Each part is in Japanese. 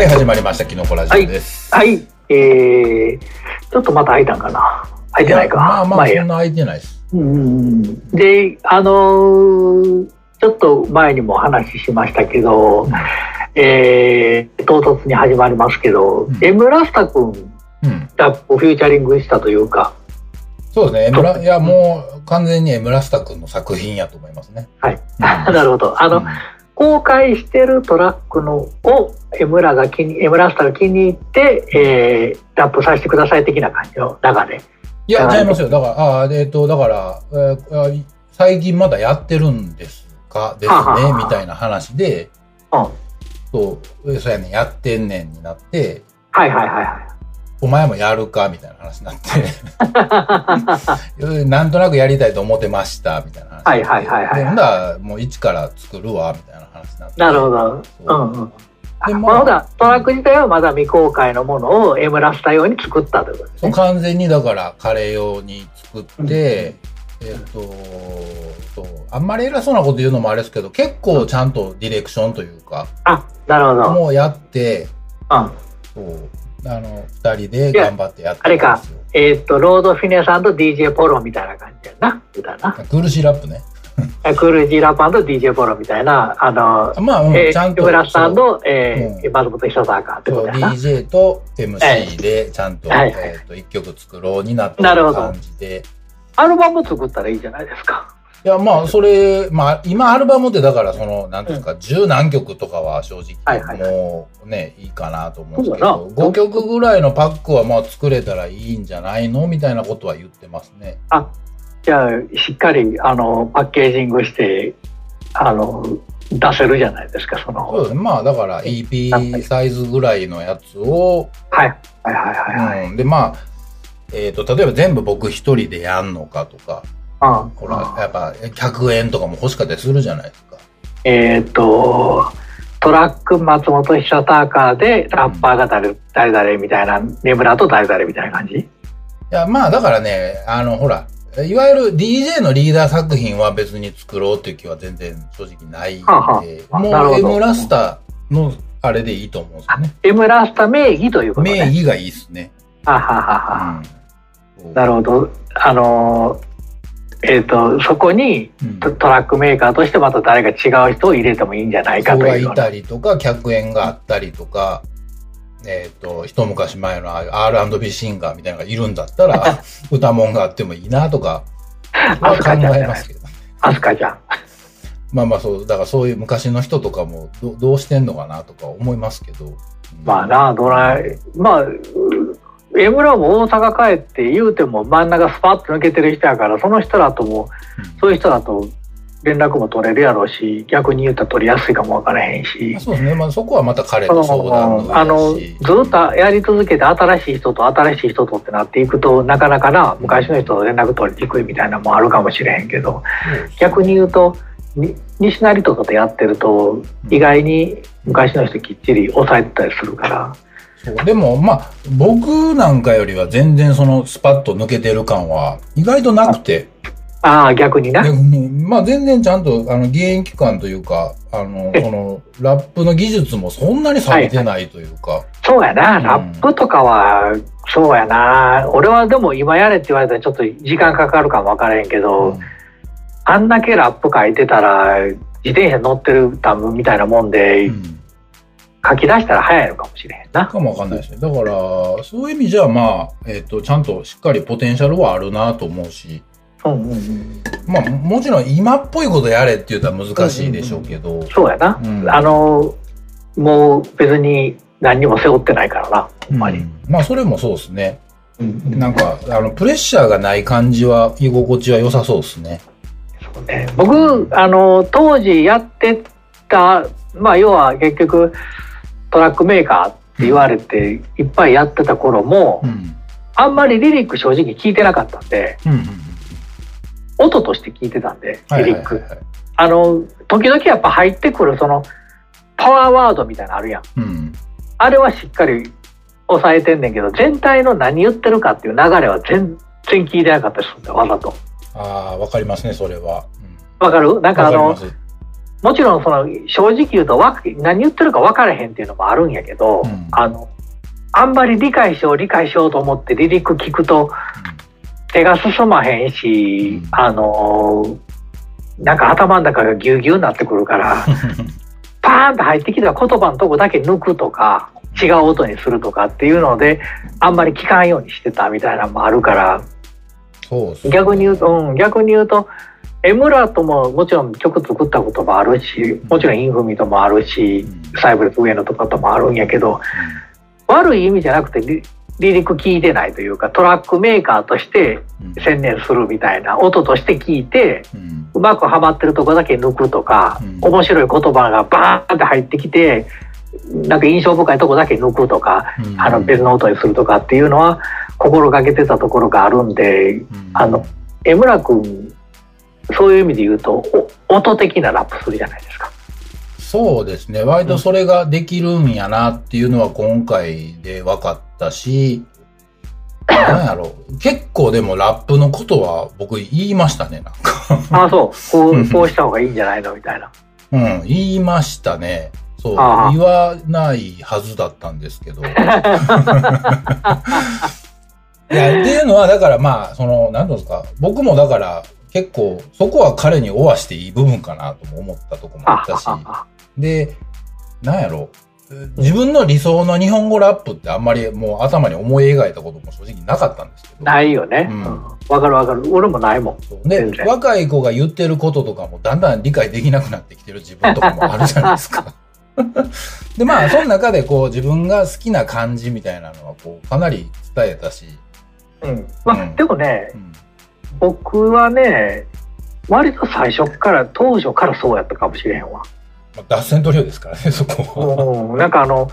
はい、始まりました。キノコラジオです。はい、えー、ちょっとまた開いたんかな開いてないか？まあまあ、そんな空いてないです。うんで、あのーちょっと前にも話しましたけど、うんえー唐突に始まりますけど、うんエムラスタ君うん。がフューチャリングしたというか、そうですね。いや、もう完全にエムラスタ君の作品やと思いますね。はい。うん なるほど。あの、うん公開してるトラックのをエムラが気に、エムラスタが気に入って、えーラップさせてください的な感じの流れ。いや、はい違いますよ。だから、あーえっ、と、だから、えーあ最近まだやってるんですか？ですね、はははみたいな話で、うん。そう、えそうやねん、やってんねんになって、はいはいはいはい。お前もやるかみたいな話になって、なんとなくやりたいと思ってました、みたいな話。はいはいはいはいでほんだらもう一から作るわ、みたいな話になって。なるほど。そううんうん。でまだトラック自体はまだ未公開のものをエムラスタ用に作ったということですね。完全にだからカレー用に作って、えっ、とそうあんまり偉そうなこと言うのもあれですけど結構ちゃんとディレクションというか、あ、なるほど。もうやってうん。そうあの二人で頑張ってやってあれかえーっと、ロードフィネさんと DJ ポロみたいな感じやな。みたいな。苦しいラップねクールジーラパンと DJ ポロみたいな、あの、まあ、うんえー、ちゃんとエムラスタと、えうー、松本久坂ってことやな。DJ と MC でちゃんと,、はいえー、と一曲作ろうになってなるほど感じでアルバム作ったらいいじゃないですか。いや、まあ、それ、まあ、今アルバムってだから、その、なんていうんですか、十何曲とかは正直、もうね、いいかなと思うんですけど、5曲ぐらいのパックはまあ作れたらいいんじゃないのみたいなことは言ってますね。じゃあ、しっかり、あの、パッケージングして、あの、出せるじゃないですか、その。そうですね。まあ、だから EP サイズぐらいのやつを、はい。はいはいはいはい。うん。で、まあ、えっ、と、例えば全部僕一人でやんのかとか、うんほら、やっぱ100円とかも欲しかったりするじゃないですか。えーっと、トラック松本久高でラッパーが誰誰々みたいな、ネムラと誰々みたいな感じ？いや、まあだからね、あの、ほら、いわゆる DJ のリーダー作品は別に作ろうっていう気は全然正直ないんで、はあはあもう M ラスターのあれでいいと思うんですよね。エムラスタ名義ということね。名義がいいっすね。はははは。うん。なるほど。あのー、えーっと、そこにうんトトラックメーカーとしてまた誰か違う人を入れてもいいんじゃないか人がいというような。たりとか、客演があったりとか、えっ、と、一昔前の R&B シンガーみたいなのがいるんだったら、歌もんがあってもいいなとか、は考えますけど。アスカちゃん。まあまあそう、だからそういう昔の人とかもどどうしてんのかなとか思いますけど。うんまあな、どない、まあ、エムラも大阪帰って言うても真ん中スパッと抜けてる人やから、その人らとも、そういう人だと連絡も取れるやろうし、逆に言ったら取りやすいかもわからへんし。そうですね。まあそこはまた彼その相談あのずっとやり続けて新しい人と新しい人とってなっていくとなかなかな昔の人と連絡取りにくいみたいなのもあるかもしれへんけど逆に言うとに西成とかとやってると意外に昔の人きっちり抑えてたりするからでもまあ僕なんかよりは全然そのスパッと抜けてる感は意外となくて、ああ逆にな。まあ全然ちゃんとあの現役感というか、あの、え。そのラップの技術もそんなに錆びてないというか、そうやな。うん。ラップとかはそうやな。俺はでも今やれって言われたらちょっと時間かかるかもわからへんけど、うん。あんだけラップ書いてたら自転車乗ってる多分みたいなもんで、うん書き出したら早いのかもしれへんな。かもわかんないですね。だから、そういう意味じゃ、まあ、えっ、と、ちゃんとしっかりポテンシャルはあるなと思うし、うんうんうん、まあ、もちろん今っぽいことやれって言ったら難しいでしょうけど、そうやな、うん。あのもう別に何にも背負ってないからなほんまに、うん。まあ、それもそうですね。うんなんか、あの、プレッシャーがない感じは、居心地は良さそうですね。そうね。僕あの当時やってたまあ要は結局トラックメーカーって言われていっぱいやってた頃も、うん。あんまりリリック正直聞いてなかったんでうんうんうん。音として聞いてたんではいリリック、はいはいはい。あの時々やっぱ入ってくるそのパワーワードみたいなのあるやんうん。あれはしっかり抑えてんねんけど全体の何言ってるかっていう流れは全然聞いてなかったりするんだよわざとああ、わかりますね、それは。わかる？なんうん、かあの。もちろんその正直言うとわ何言ってるか分からへんっていうのもあるんやけど、うん。あのあんまり理解しよう理解しようと思って離陸聞くと手が進まへんし、うん。あのーなんか頭の中がギュうギュうになってくるから パーンと入ってきた言葉のとこだけ抜くとか違う音にするとかっていうのであんまり聞かんようにしてたみたいなのもあるから逆に言うと、うん、逆に言うとエムラとももちろん曲作ったこともあるしもちろんインフミともあるしうん。サイブレス上野とかともあるんやけど悪い意味じゃなくてリ離陸聞いてないというかトラックメーカーとしてうん。専念するみたいな音として聞いてうん。うまくはまってるとこだけ抜くとか、うん。面白い言葉がバーンって入ってきてなんか印象深いとこだけ抜くとか、うん。あの別の音にするとかっていうのは心がけてたところがあるんでうん。あの江村君そういう意味で言うとお音的なラップするじゃないですか。そうですね。割とそれができるんやなっていうのは今回で分かったし、なんやろう。結構でもラップのことは僕言いましたね、なんか。ああそうこう こうした方がいいんじゃないの？みたいな。うん、言いましたね。そう、言わないはずだったんですけど。いや、っていうのは、だからまあ、その、なんていうんですか、僕もだから、結構、そこは彼におわしていい部分かなとも思ったとこもああったし、で、なんやろ、自分の理想の日本語ラップってあんまりもう頭に思い描いたことも正直なかったんですけど。ないよね。ううんかるわかる。俺もないもん。で若い子が言ってることとかもだんだん理解できなくなってきてる自分とかもあるじゃないですか。で、まあ、その中でこう自分が好きな感じみたいなのはこうかなり伝えたし、うん。まあ、うんでもねう、ん、僕はね、割と最初から、当初からそうやったかもしれへんわ。まあ、脱線トリオですからね、そこは。うん、なんかあの、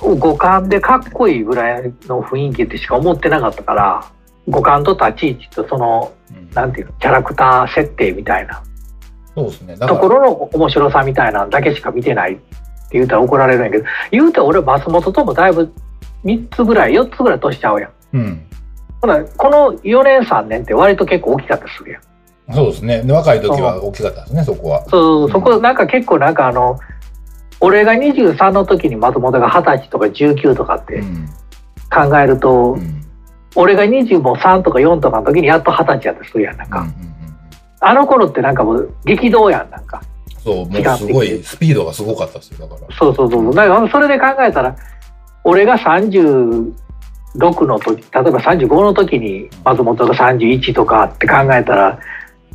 五感でかっこいいぐらいの雰囲気ってしか思ってなかったから、五感と立ち位置とその、うんなんていうの、キャラクター設定みたいなそうですね。ところの面白さみたいなのだけしか見てないって言うたら怒られるんやけど、言うて俺松本ともだいぶ3つぐらい、4つぐらい年ちゃうやん。うん。ほな、この4年3年って割と結構大きかったりするやん。そうですね。で若い時は大きかったですね、そこは。そう、そこなんか結構なんかあの、俺が23の時に松本が20歳とか19とかってうん。考えると、うん。俺が23とか4とかの時にやっと20歳やったりするやん、なんか。うんうんうんあの頃ってなんかもう激動やん、なんか。そう、もうすごい、スピードがすごかったですよ、だから。そうそうそう。だからそれで考えたら、俺が36の時、例えば35の時に松本が31とかって考えたら、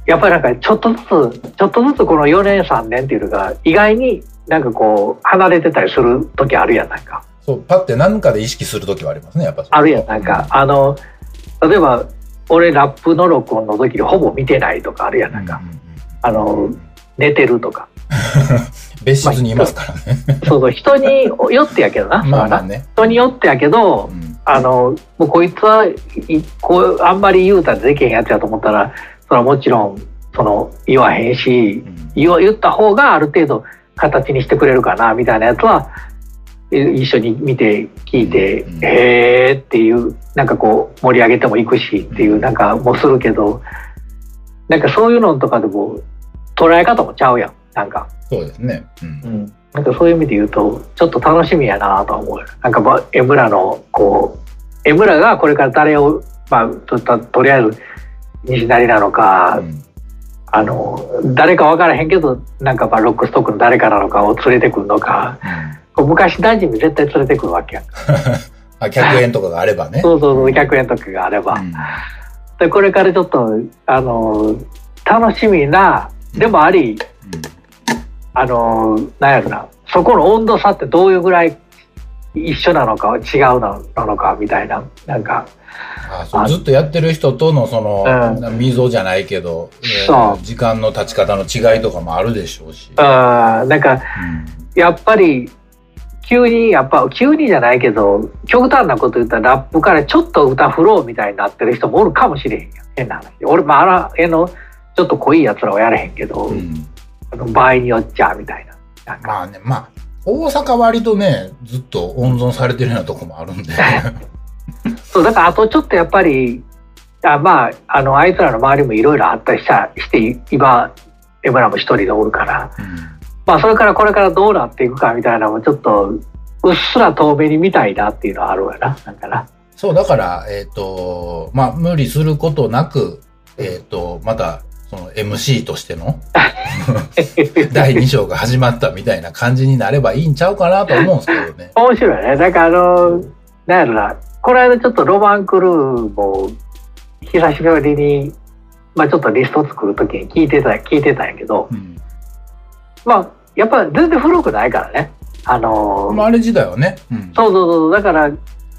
やっぱりなんかちょっとずつ、ちょっとずつこの4年3年っていうのが意外になんかこう離れてたりする時あるやん、なんか。そう、パって何かで意識する時はありますね、やっぱ。あるやん、なんか。あの、例えば俺ラップの録音の時にほぼ見てないとかあるやん、なんか。うんうんうんあの、寝てるとか。別室にいますからね。そうそう、人によってやけどな。まあまあね。人によってやけど、うんあの、もうこいつはいこうあんまり言うたらできへんやつやと思ったら、それはもちろん、その、言わへんしう、ん言った方がある程度形にしてくれるかな、みたいなやつは、い一緒に見て、聞いて、うんへーっていう、なんかこう、盛り上げてもいくしっていう、なんかもうするけど、なんかそういうのとかでも、捉え方もちゃうやん、なんか。そうですね。うん。うん、なんかそういう意味で言うとちょっと楽しみやなとは思う。よなんかまあ江村のこう江村がこれから誰をまあとととりあえず西成なのか、うん。あの誰か分からへんけどなんかまあロックストックの誰かなのかを連れてくるのか。こう昔馴染み絶対連れてくるわけやん。あ、100円とかがあればね。そうそうそう100円とかがあれば、うん。でこれからちょっとあの楽しみなでもありあのなんやろな。そこの温度差ってどういうぐらい一緒なのか違うなのかみたいな。なんかあずっとやってる人とのその、う溝じゃないけど、えー時間の経ち方の違いとかもあるでしょうし。あーなんかうん。やっぱり急にやっぱ急にじゃないけど極端なこと言ったらラップからちょっと歌フローみたいになってる人もおるかもしれへんやん。変な話。俺まああのちょっと濃いやつらはやれへんけど、うん場合によっちゃみたいななまあね、まあ、大阪割とね、ずっと温存されてるようなとこもあるんで。そうだからあとちょっとやっぱりあまああのあいつらの周りもいろいろあったりしたして今エムラも一人でおるから、うんまあそれからこれからどうなっていくかみたいなのもちょっとうっすら遠目に見たいなっていうのはあるわな、なんかな。そう、だから、えっ、と、まあ、無理することなく、えっ、と、また、その MC としての 第2章が始まったみたいな感じになればいいんちゃうかなと思うんですけどね。面白いね。なんかあの、なんやろな、この間ちょっとロマンクルーも久しぶりに、まあちょっとリスト作るときに聞いてた、聞いてたんやけど、うん。まあやっぱ全然古くないからね。あの、まあ、あれ時代はね。うん。そうそうそう、だから、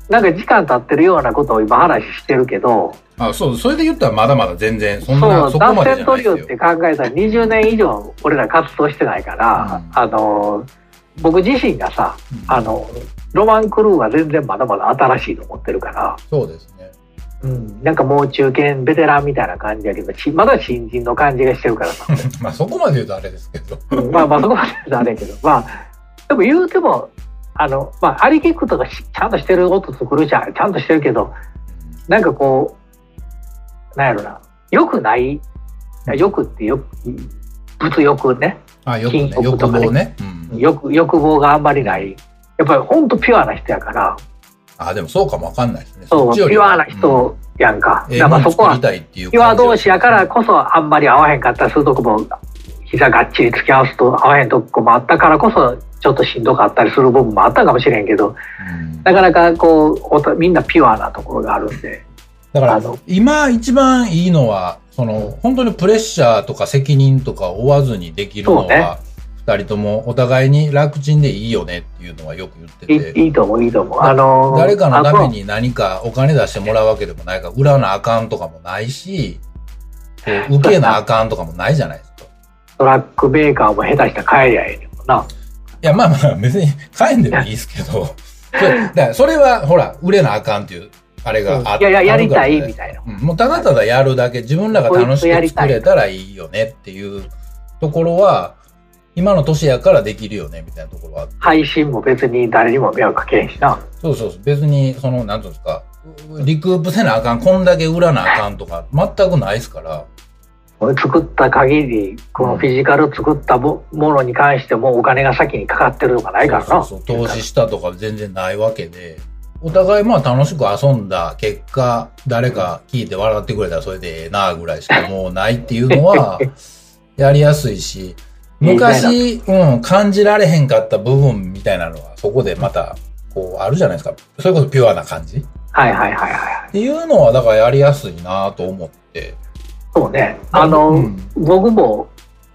なんか時間経ってるようなことを今話してるけど、あ、そう、それで言ったらまだまだ全然、そんな、そこまでじゃないですよリオって。考えたら20年以上俺ら活動してないから、うんあの、僕自身がさ、うんあの、ロマンクルーは全然まだまだ新しいと思ってるから、そうですね。うん、なんかもう中堅ベテランみたいな感じやけど、しまだ新人の感じがしてるからさ。まあ、そこまで言うとあれですけど。うんまあまあそこまではあれやけど、まあ、でも言うても、あの、まあ、アリキックとかしちゃんとしてる音作るじゃん、ちゃんとしてるけど、なんかこう、なんやろな、よくない、よくってよく、物欲ね、あ、よくね金、欲望ね。うん。欲欲望があんまりない。やっぱりほんとピュアな人やから、あ、でもそうかもわかんないですね。そう、ピュアな人やんか。うん、ええだからそこはピュア同士やからこそあんまり合わへんかったりするとこも、膝がっちり付き合わすと合わへんとこもあったからこそ、ちょっとしんどかったりする部分もあったかもしれんけど、うんなかなかこう、みんなピュアなところがあるんで、だから今一番いいのは、その、本当にプレッシャーとか責任とかを負わずにできるのは、二人ともお互いに楽ちんでいいよねっていうのはよく言っていて、いいいと思う、いいと思う。あのー誰かのために何かお金出してもらうわけでもないから、売らなあかんとかもないし、受けなあかんとかもないじゃないですか。トラックメーカーも下手したら帰りゃええねんもんな。いや、まあまあ、別に帰んでもいいですけど、それだそれは、ほら、売れなあかんっていう、あれがあいやいや、やりたいみたいな。うん、もうただただやるだけ、自分らが楽しく作れたらいいよねっていうところは、今の年やからできるよねみたいなところは配信も別に誰にも迷惑かけへんしな。そうそうそう、別に、その、なんていうんですか、リクープせなあかん、こんだけ売らなあかんとか、全くないですから、俺作った限り、このフィジカル作ったもものに関してもお金が先にかかってるとかないからな。投資したとか全然ないわけで、お互いまあ楽しく遊んだ結果、誰か聞いて笑ってくれたらそれでええなぐらいしかもうないっていうのは、やりやすいし、昔、うん、感じられへんかった部分みたいなのは、そこでまた、こう、あるじゃないですか。それこそピュアな感じっはいはいはいはい。ていうのは、だからやりやすいなと思って。そうね。あの、うん僕も、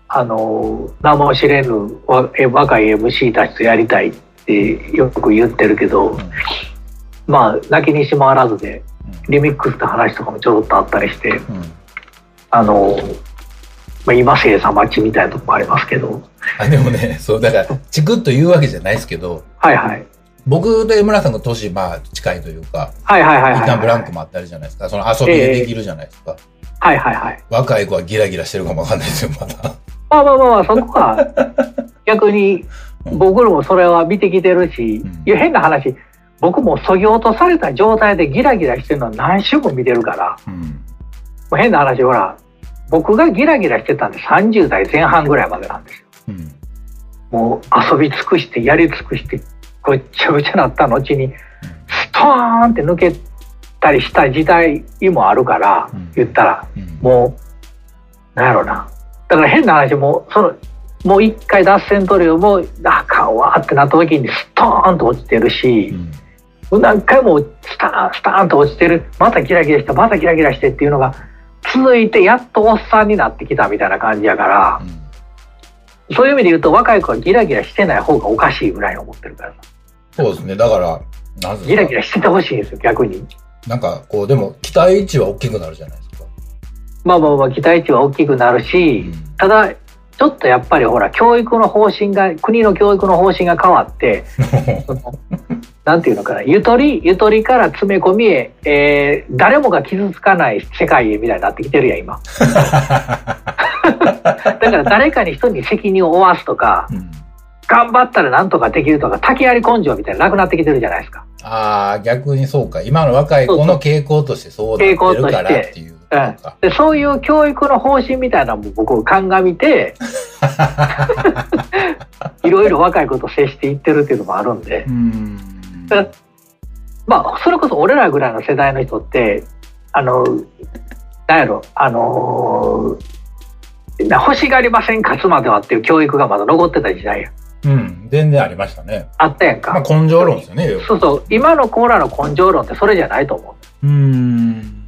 あの、名も知れぬ若い MC たちとやりたいってよく言ってるけど、んまあ、泣きにしまわらずで、リミックスの話とかもちょろっとあったりして、うんうんあの、まあ、今精査待ちみたいなとこもありますけど、あでもね、そう、だから、チクッと言うわけじゃないですけど、はいはい。僕と江村さんが年、まあ、近いというか、はいはいはいはい。一旦ブランクもあったりじゃないですか。その遊びでできるじゃないですか。はいはいはい。若い子はギラギラしてるかもわかんないですよ、まだ。まあまあまあまあ、そこは、逆に、僕らもそれは見てきてるし、うんいや、変な話、僕もそぎ落とされた状態でギラギラしてるのは何週も見てるから、うん。もう変な話、ほら、僕がギラギラしてたんで30代前半ぐらいまでなんですよ。うん。もう遊び尽くして、やり尽くして、ごっちゃごちゃなった後に、ストーンって抜けたりした時代もあるから、うん言ったら、うん。もう、なんやろな。だから変な話、もう、その、もう一回脱線取るよもう、あかんわーってなった時にストーンと落ちてるしう、ん。何回もスターン、スターンと落ちてる、またギラギラして、またギラギラしてっていうのが続いて、やっとおっさんになってきたみたいな感じやから、そういう意味で言うと若い子はギラギラしてない方がおかしいぐらいに思ってるからさ。そうですね。だから、ギラギラしててほしいんですよ、逆に。なんか、こう、でも、期待値は大きくなるじゃないですか。まあまあまあ、期待値は大きくなるし、うんただ、ちょっとやっぱりほら、教育の方針が、国の教育の方針が変わって、なんていうのかな、ゆとり、ゆとりから詰め込みへ、えー誰もが傷つかない世界へみたいになってきてるやん、今。だから誰かに人に責任を負わすとか、うん頑張ったらなんとかできるとか、竹槍根性みたいなのなくなってきてるじゃないですか。ああ、逆にそうか。今の若い子の傾向としてそうなってるからっていう。とか。でそういう教育の方針みたいなのも僕鑑みて いろいろ若い子と接していってるっていうのもあるんで、うん。まあそれこそ俺らぐらいの世代の人ってあのなんやろあのな欲しがりません勝つまではっていう教育がまだ残ってた時代やうん。全然ありましたね。あったやんか、まあ根性論ですよね。そうそう今のコーラの根性論ってそれじゃないと思ううん。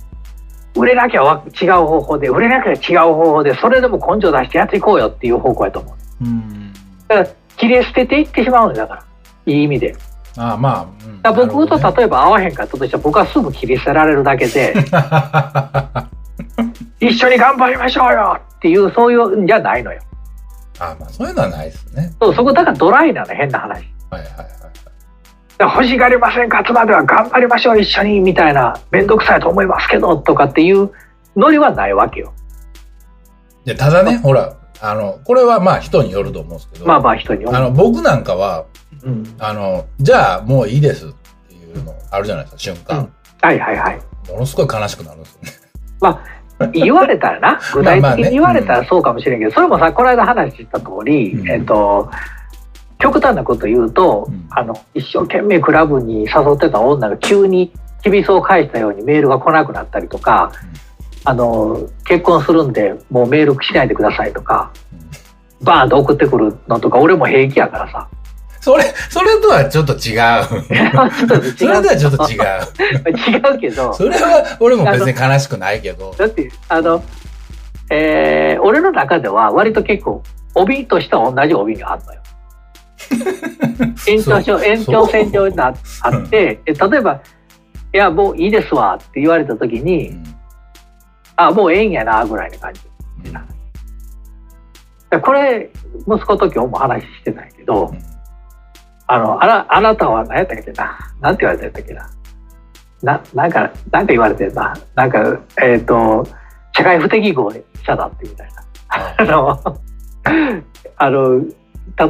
売れなきゃわ違う方法で売れなきゃ違う方法でそれでも根性出してやっていこうよっていう方向やと思ううん。だから切り捨てていってしまうんだからいい意味でああ、まあ。うん僕と例えば合わへんかったとしたら僕はすぐ切り捨てられるだけで 一緒に頑張りましょうよっていうそういうんじゃないのよああ、まあ、そういうのはないですね。そうそこだからドライなの変な話はいはいはい。欲しがりません勝つまでは頑張りましょう一緒にみたいな面倒くさいと思いますけどとかっていうノリはないわけよで、ただね、ほら、あの、これはまあ人によると思うんですけど、まあまあ人に思うあの、僕なんかは、うん、あの、じゃあもういいですっていうのあるじゃないですか、瞬間。はいはいはいものすごい悲しくなるんですよね。言われたらな。具体的に言われたらそうかもしれんけど、それもさこの間話した通り、うん。えっと極端なこと言うと、うん。あの一生懸命クラブに誘ってた女が急にきびそを返したようにメールが来なくなったりとか、あの結婚するんでもうメールしないでくださいとかバーンと送ってくるのとか俺も平気やからさそれ、それとは ちょっと違う。それとはちょっと違う。違うけどそれは俺も別に悲しくないけど。だってあの、えー俺の中では割と結構帯としては同じ帯にあるのよ。延長そう延長線上になあって、え例えば「いやもういいですわ」って言われた時うにん「あもうええんやな」ぐらいの感じ。でこれ息子と今日も話してたんやけど、あのあなあなたは何やったっけな？なんて言われたんやったっけな？ななんかなんか言われてるな？なんかえっ、と社会不適合者だってみたいな。あの あの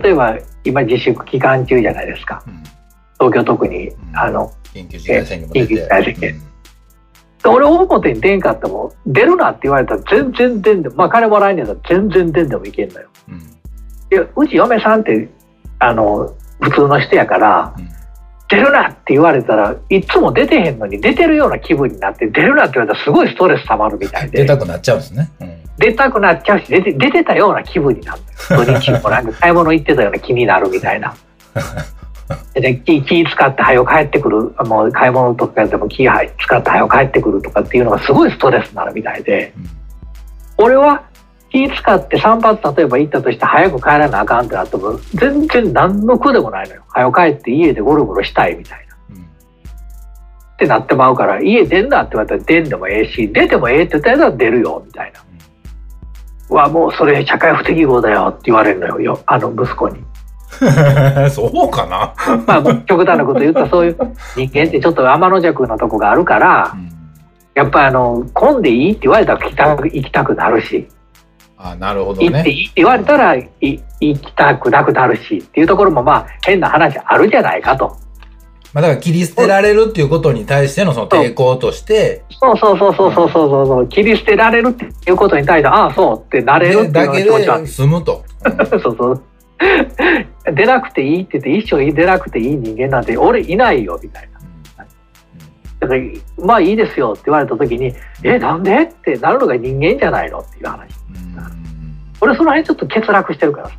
例えば今自粛期間中じゃないですか。うん。東京特に、ん。あの緊急事態宣言も出て。緊急事態宣言。俺表に出んかっても出るなって言われたら全然出んでもまあ金もらえんねやったら全然出んでもいけんのよ。うん。うん。いやうち嫁さんってあの普通の人やからうん。出るなって言われたらいつも出てへんのに出てるような気分になって出るなって言われたらすごいストレス溜まるみたいで。出たくなっちゃうんですね。うん。出たくなっちゃうし出て出てたような気分になる。土日もなんか買い物行ってたような気になるみたいな。で気気使って早く帰ってくるもう買い物とかでも気使って早く帰ってくるとかっていうのがすごいストレスになるみたいで。俺は気使って散髪例えば行ったとして早く帰らなあかんってなっても全然何の苦でもないのよ早く帰って家でゴロゴロしたいみたいな。うんってなってまうから家出んなって言われたら出んでもええし出てもええって言ったら出るよみたいな。はもうそれ社会不適合だよって言われるのよよあの息子に。そうかな？まあ極端なこと言ったらそういう 人間ってちょっと天の弱なとこがあるからうんやっぱりあの混んでいいって言われたら行きたくなるしあなるほど、ね、っていいって言われたら行きたくなくなるしっていうところもまあ変な話あるじゃないかと。まあだから切り捨てられるっていうことに対してのその抵抗として。そうそうそうそうそうそうそう、うん、切り捨てられるっていうことに対して、ああそうってなれるっていう。済むと。そうそう。出なくていいって言って、一生出なくていい人間なんて俺いないよみたいな。だから、まあいいですよって言われた時に、え、なんで？ってなるのが人間じゃないのっていう話。俺その辺ちょっと欠落してるからさ。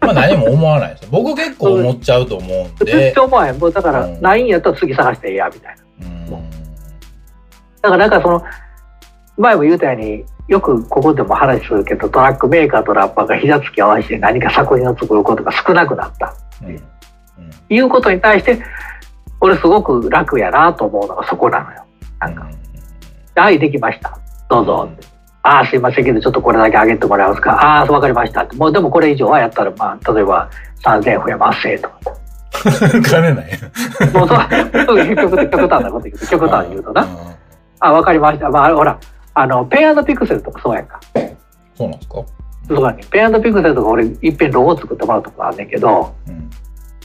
まあ何も思わないです。僕結構思っちゃうと思うん絶で。対思わへん。もうだからうんないんやったら次探してええやみたいな。うんだからなんかその前も言うたようによくここでも話するけどトラックメーカーとラッパーが膝つき合わせて何か作品を作ることが少なくなった。うんうんいうことに対して俺すごく楽やなと思うのがそこなのよ。なんか「はいできましたどうぞ」って「ああすいませんけどちょっとこれだけ上げてもらえますか？ああ分かりました」もうでもこれ以上はやったらまあ例えば3,000円増えますせとか 金ない。もうそう極極端なこと言うと極端に言うとなうん「あ分かりました」まあほらあのペンピクセルとかそうやんか。そうなんですか？そうかねペンピクセルとか俺いっぺんロゴ作ってもらうとこあんねんけどうん。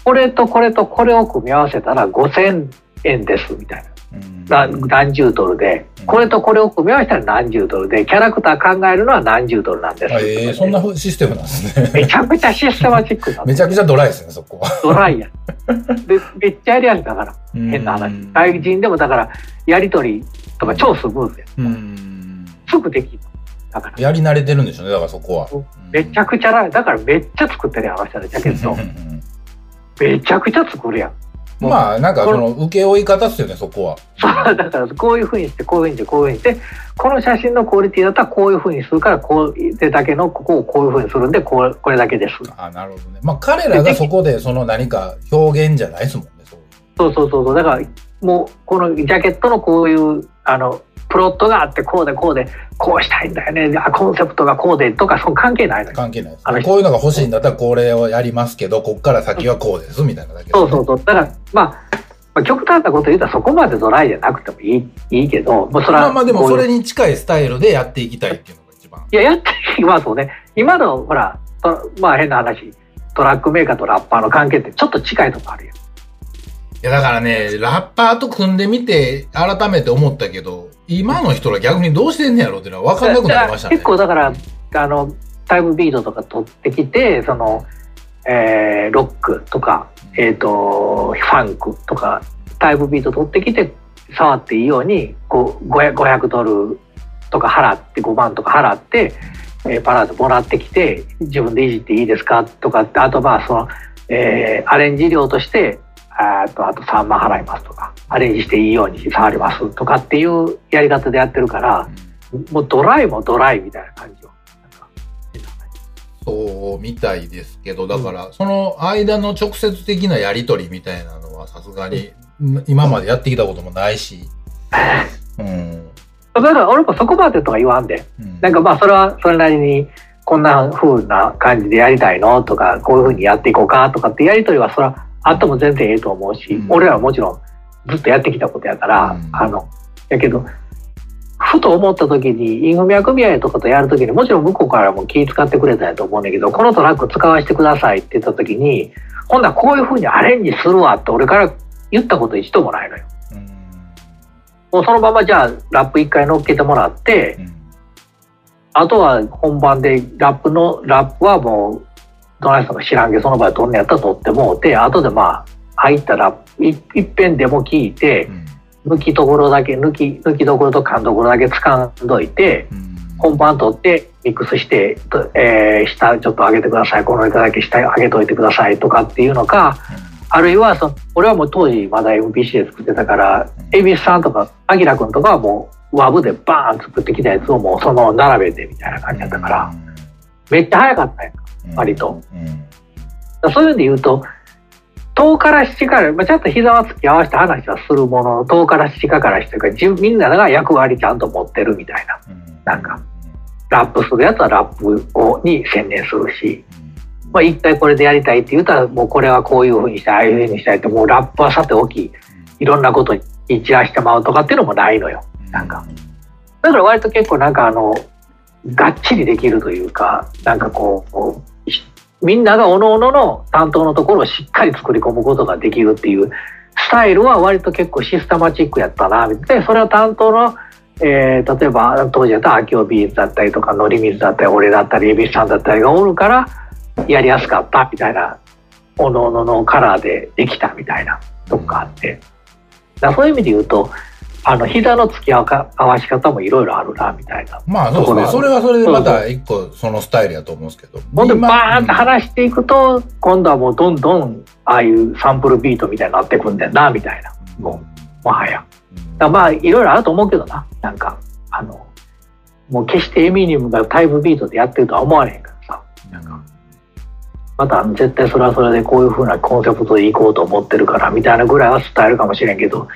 これとこれとこれを組み合わせたら5,000円ですみたいな。うん。何何十ドルで。うん。これとこれを組み合わせたら何十ドルで。キャラクター考えるのは何十ドルなんです。あえーそんなシステムなんですね。めちゃくちゃシステマチックなめちゃくちゃドライですね、そこは。ドライや。んでめっちゃやりやすいだから。変な話。うん外人でもだからやり取りとか超スムーズや。うん。すぐできる。だから。やり慣れてるんでしょうね、だからそこは。めちゃくちゃだからめっちゃ作ってるやんあの人のジャケットめちゃくちゃ作るやんまあ、なんかその、請負い方っすよね、そこは。そうだからこういうふうにしてこういうふうにしてこういうふうにしてこの写真のクオリティだったらこういうふうにするからこうでだけのここをこういうふうにするんでこうこれだけですあなるほどね。まあ、彼らがそこで、その何か表現じゃないですもんね、そうそうそうそうだからもうこのジャケットのこういうあのプロットがあってこうでこうでこうしたいんだよねあコンセプトがこうでとかその関係ないのよ関係ない。こういうのが欲しいんだったらこれをやりますけど、こっから先はこうです、みたいなだけねそうそうそうだからまあまあ極端なこと言うたらそこまでドライじゃなくてもいいいいけどもうそれはまあまあでもそれに近いスタイルでやっていきたいっていうのが一番。いや、やっていきますよね。今の、ほら、とまあ変な話、トラックメーカーとラッパーの関係ってちょっと近いとこあるよ。いやだからね、ラッパーと組んでみて、改めて思ったけど、今の人ら逆にどうしてんねやろっていうのは分かんなくなりましたね。結構だから、あの、タイムビートとか取ってきて、その、えーロックとか、えっ、と、ファンクとか、タイムビート取ってきて、触っていいように、こう、500 500ドルとか払って、5万とか払って、えーパラードもらってきて、自分でいじっていいですかとかって、あとまあ、その、えーアレンジ料として、あとあと3万払いますとか、アレンジしていいように触りますとかっていうやり方でやってるから、もうドライもドライみたいな感じよ。なんかそうみたいですけど、だから、その間の直接的なやりとりみたいなのはさすがに、今までやってきたこともないし、うん。だから俺もそこまでとは言わんで。うんなんかまあそれはそれなりにこんな風な感じでやりたいのとか、こういう風にやっていこうかとかってやりとりはそれはあっても全然ええと思うし、うん俺らはもちろんずっとやってきたことやから、うん。あの、やけど、ふと思った時に、インフミヤ組合とかとやる時にもちろん向こうからも気遣ってくれたんやと思うんだけど、このトラック使わせてくださいって言った時に、ほんならこういう風にアレンジするわって俺から言ったこと一度もないのよ。うん。もうそのままじゃあラップ一回乗っけてもらって、うん。あとは本番でラップの、ラップはもう、どない人も知らんけど、その場で撮んのやったら撮ってもうて、後でまあ、入ったラップ、いいっぺんでも聞いてう、ん。抜きどころだけ、抜き、抜きどころと勘どころだけ掴んどいて、うん。本番撮ってミックスして、とえー下ちょっと上げてください、この板だけ下上げといてくださいとかっていうのか、あるいはその、俺はもう当時まだ MPC で作ってたから、恵比寿さんとか、アキラ君とかはもう、ワブでバーン作ってきたやつをもうそのまま並べてみたいな感じだったから、めっちゃ早かったよ。うん。割と。そういう意味で言うと、10から7から、まあ、ちゃんと膝は突き合わせて話はするものの、10から7かから7というか、みんなが役割ちゃんと持ってるみたいな。うん。なんかラップするやつはラップをに専念するし、まあ、一回これでやりたいって言ったら、もうこれはこういうふうにしたい、ああいうふうにしたいって、もうラップはさておき、いろんなことに散らしてまうとかっていうのもないのよ。なんか。だから割と結構なんかあの、がっちりできるというか、なんかこう、みんなが各々のの担当のところをしっかり作り込むことができるっていうスタイルは割と結構システマチックやったな、みたい。で、それは担当の、えー例えば当時やったら秋尾ビーズだったりとか、のり水だったり、俺だったり、エビスさんだったりがおるから、やりやすかったみたいな、おのおののカラーでできたみたいなとこがあって。だそういう意味で言うと、あの、膝の付き合わし方もいろいろあるな、みたいな。まあそうですね。それはそれでまた一個そのスタイルやと思うんですけど。ほんで今バーンって話していくと、今度はもうどんどん、ああいうサンプルビートみたいになってくんだよな、みたいな。ももはや。うんだまあ、いろいろあると思うけどな。なんか、あの、もう決してエミニムがタイムビートでやってるとは思われへんからさ。なんか、また絶対それはそれでこういう風なコンセプトでいこうと思ってるから、みたいなぐらいは伝えるかもしれんけど、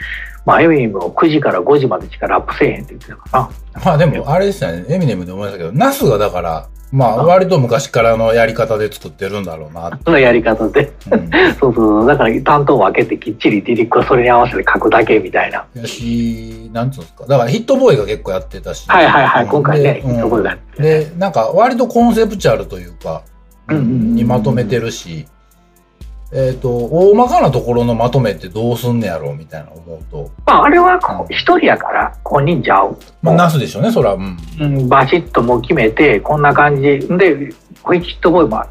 まあ、エミニムを9時から5時までしかラップせえへんって言ってたからな。まあでも、あれですよね。エミネムで思いましたけど、ナスがだから、まあ割と昔からのやり方で作ってるんだろうなのやり方で。うんそうそう。だから担当を分けてきっちりディリックはそれに合わせて書くだけみたいな。やし、なんつうんですか。だからヒットボーイが結構やってたし。はいはいはい。うん今回ね、でうんそこでやって。で、なんか割とコンセプチュアルというか、うんにまとめてるし、えっ、と、大まかなところのまとめってどうすんねやろうみたいな思うと。まあ、あれはこう一人やから本人ちゃう。まあ、ナスでしょうね、そら。うん。うん、バシッともう決めて、こんな感じ。で、ホイットボーイも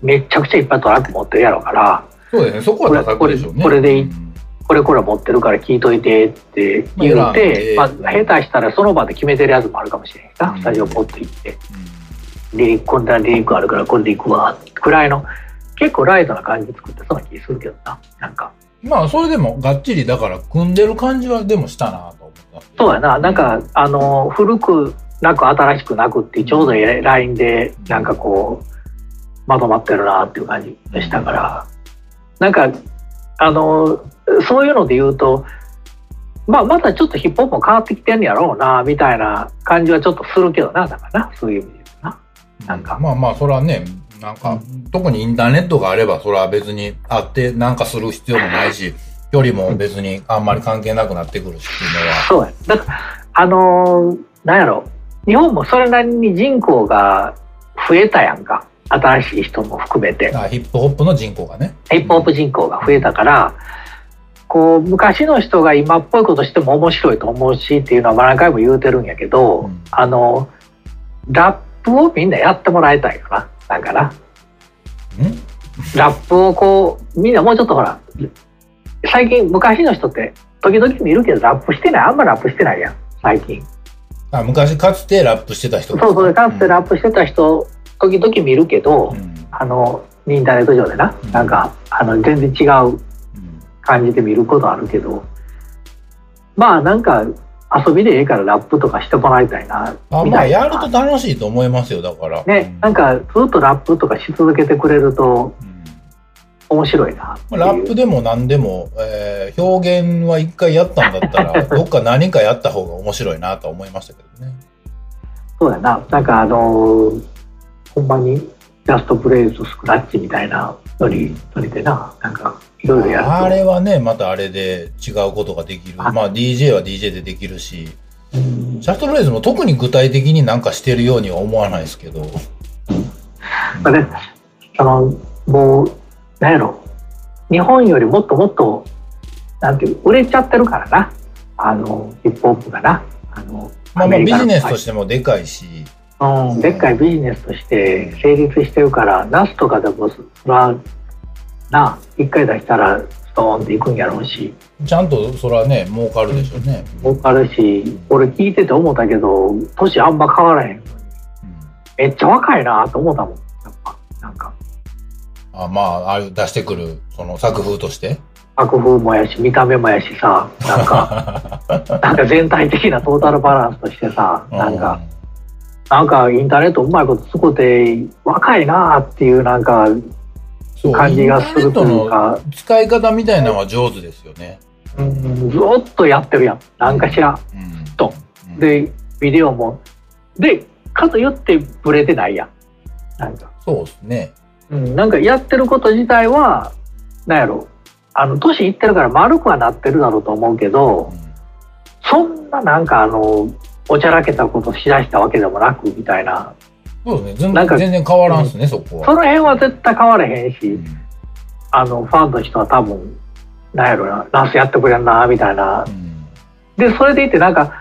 めちゃくちゃいっぱいトラック持ってるやろうから、そうですね、そこは高くでしょうね。これこれでいいうんこれこれ持ってるから聞いといてって言まあうて、まあ、で下手したらその場で決めてるやつもあるかもしれんな、うんスタジオポッと行って、リリック、こんなリリックあるからこれで行くわ、くらいの、結構ライトな感じで作ってそうな気するけどな、なんか。まあ、それでもがっちりだから組んでる感じはでもしたなと思った。そうやな、なんか、あの、古くなく新しくなくってちょうどいいラインで、なんかこう、まとまってるなっていう感じでしたから、なんか、あの、そういうので言うと、まあ、またちょっとヒップホップも変わってきてんやろうな、みたいな感じはちょっとするけどな、だからな、そういう意味で言うとな。なんか。まあまあ、それはね、なんか、特にインターネットがあれば、それは別にあってなんかする必要もないし、距離も別にあんまり関係なくなってくるしっていうのは。そうや。だから、あのーなんやろ、日本もそれなりに人口が増えたやんか。新しい人も含めて。あヒップホップの人口がね。ヒップホップ人口が増えたから、こう、昔の人が今っぽいことしても面白いと思うしっていうのはまあ何回も言うてるんやけど、うんあの、ラップをみんなやってもらいたいよな。なんかな。ん。ラップをこう、みんなもうちょっとほら、最近昔の人って時々見るけどラップしてない。あんまラップしてないやん。最近。あ昔かつてラップしてた人そうそう、かつてラップしてた人、時々見るけど、うん。あの、インターネット上でな、うん。なんか、あの、全然違ううん。感じで見ることあるけど、まあなんか、遊びでええからラップとかしてもらいたいな。あまあやると楽しいと思いますよだからね、なんかずっとラップとかし続けてくれるとうん面白いなラップでも何でも、えー表現は一回やったんだったら どっか何かやった方が面白いなとは思いましたけどねそうやな。なんかあのーほんまにジャストプレイズスクラッチみたいなノリ、ノリでな、なんかいろいろやると。あれはねまたあれで違うことができる。あ。まあ DJ は DJ でできるし。うん。シャフトブレイズも特に具体的になんかしてるようには思わないですけど、まあね、あの、もう、なんやろ、日本よりもっともっと、なんていう、売れちゃってるからな。あの、ヒップホップがな。あの、まあまあビジネスとししてもでかいし、うん、でっかいビジネスとして成立してるから、ナスとかでも、そら、な、一回出したら、ストーンっていくんやろうし、ちゃんとそれはね、儲かるでしょうね。儲かるし、俺聞いてて思ったけど、年あんま変わらへんのに、めっちゃ若いなと思ったもん。やっぱ、なんか。あまあ、ああいう出してくる、その作風として。作風もやし見た目もやしさなんか なんか全体的なトータルバランスとしてさなんかなんかインターネットうまいこと使って若いなっていうなんか感じがするというか、使い方みたいなのは上手ですよね。うん、ずっとやってるやん。なんかしら。うん。と。うん。でビデオも。でかと言ってブレてないやん。なんか、そうですね。うん、なんかやってること自体はなんやろ。あの年いってるから丸くはなってるだろうと思うけど、うん。そんななんかあのおちゃらけたことしだしたわけでもなくみたいな。そうですね。全なんか然全然変わらんすね、そこそは。の辺は絶対変われへんし、うん。あのファンの人は多分なんやろなナスやってくれんなみたいな。うん。でそれでいてなんか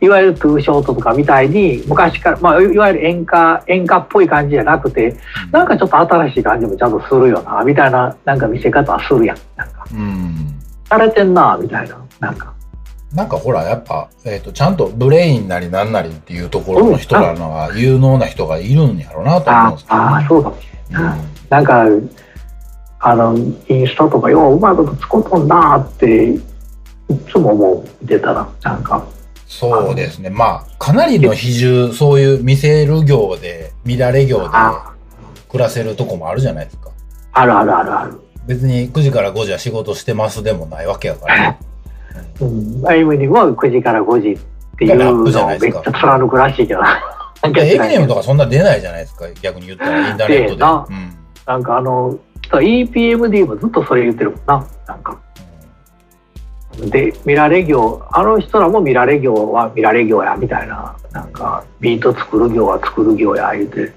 いわゆるトゥーショートとかみたいに昔から、まあ、いわゆる演歌演歌っぽい感じじゃなくてなんかちょっと新しい感じもちゃんとするよなみたいななんか見せ方はするやん。なんか。うん。されてんなみたいななんかなんかほら、やっぱ、えっ、と、ちゃんとブレインなりなんなりっていうところの人らのは有能な人がいるんやろうなと思うんあですけど、ね。あーそうかもしれないなんかあのインスタとかよううまいこと使うとんなっていつも思う見てたらなんかそうですね。まあ、かなりの比重、そういう見せる業で、乱れ業であ暮らせるとこもあるじゃないですか。あるあるあるある。別に9時から5時は仕事してますでもないわけやから。うん、ああいう意味では9時から5時っていうのをめっちゃ貫くらしいけどな。なんかエミネムとかそんな出ないじゃないですか。逆に言ったら インターネットで。うんなんかあの EPMD もずっとそれ言ってるもんな。なんかで見られ業あの人らも見られ業は見られ業やみたいななんかビート作る業は作る業や言うて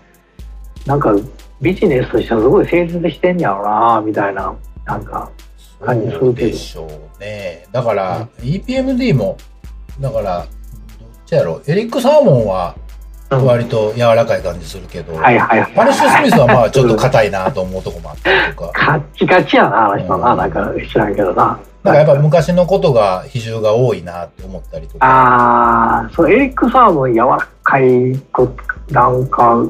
なんかビジネスとしてはすごい成立してんやろなみたいななんか感じすそうでしょうね。だから、EPMD も、だから、どっちやろエリック・サーモンはうん。割と柔らかい感じするけど、はいはいはい。パリッシュ・スミスはまあちょっと硬いなと思うとこもあったりとか。カッチカチやなあの人な、うんなんか知らんけどな。なんかやっぱ昔のことが比重が多いなって思ったりとか。ああそうエリック・サーモン柔らかい子なんか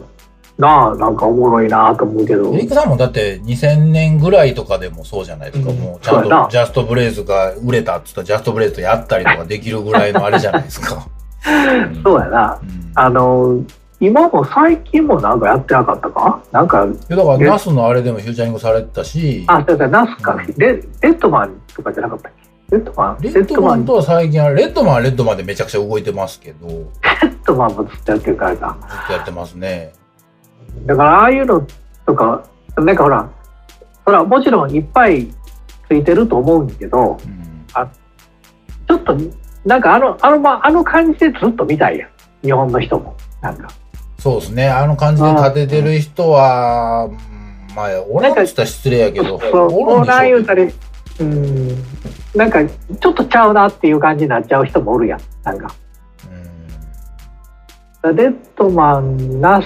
なあなんかおもろいなと思うけど。エリックさんもだって2000年ぐらいとかでもそうじゃないですか。うん。もうちゃんとジャストブレイズが売れたって言ったらジャストブレイズとやったりとかできるぐらいのあれじゃないですか。ん。そうやな。うん。あの今も最近もなんかやってなかったか？なんかいやだからナスのあれでもフューチャリングされてたし、あそうそうナスか、うん。レレッドマンとかじゃなかったっけ？レッドマン？レッドマンとは最近は、レッドマンはレッドマンでめちゃくちゃ動いてますけど、ず っレッドマンもずっとやってるからか。とやってますね。だからああいうのとかなんかほらほらもちろんいっぱいついてると思うんだけどうん。ちょっとなんかあのあの,、まあ、あの感じでずっと見たいやん。日本の人も。なんか。そうですね。あの感じで立ててる人は、うんまあ、俺が言ったら失礼やけど、そうおるん言ょうたりうんなんかちょっとちゃうなっていう感じになっちゃう人もおるやん。なんか。レッドマンナス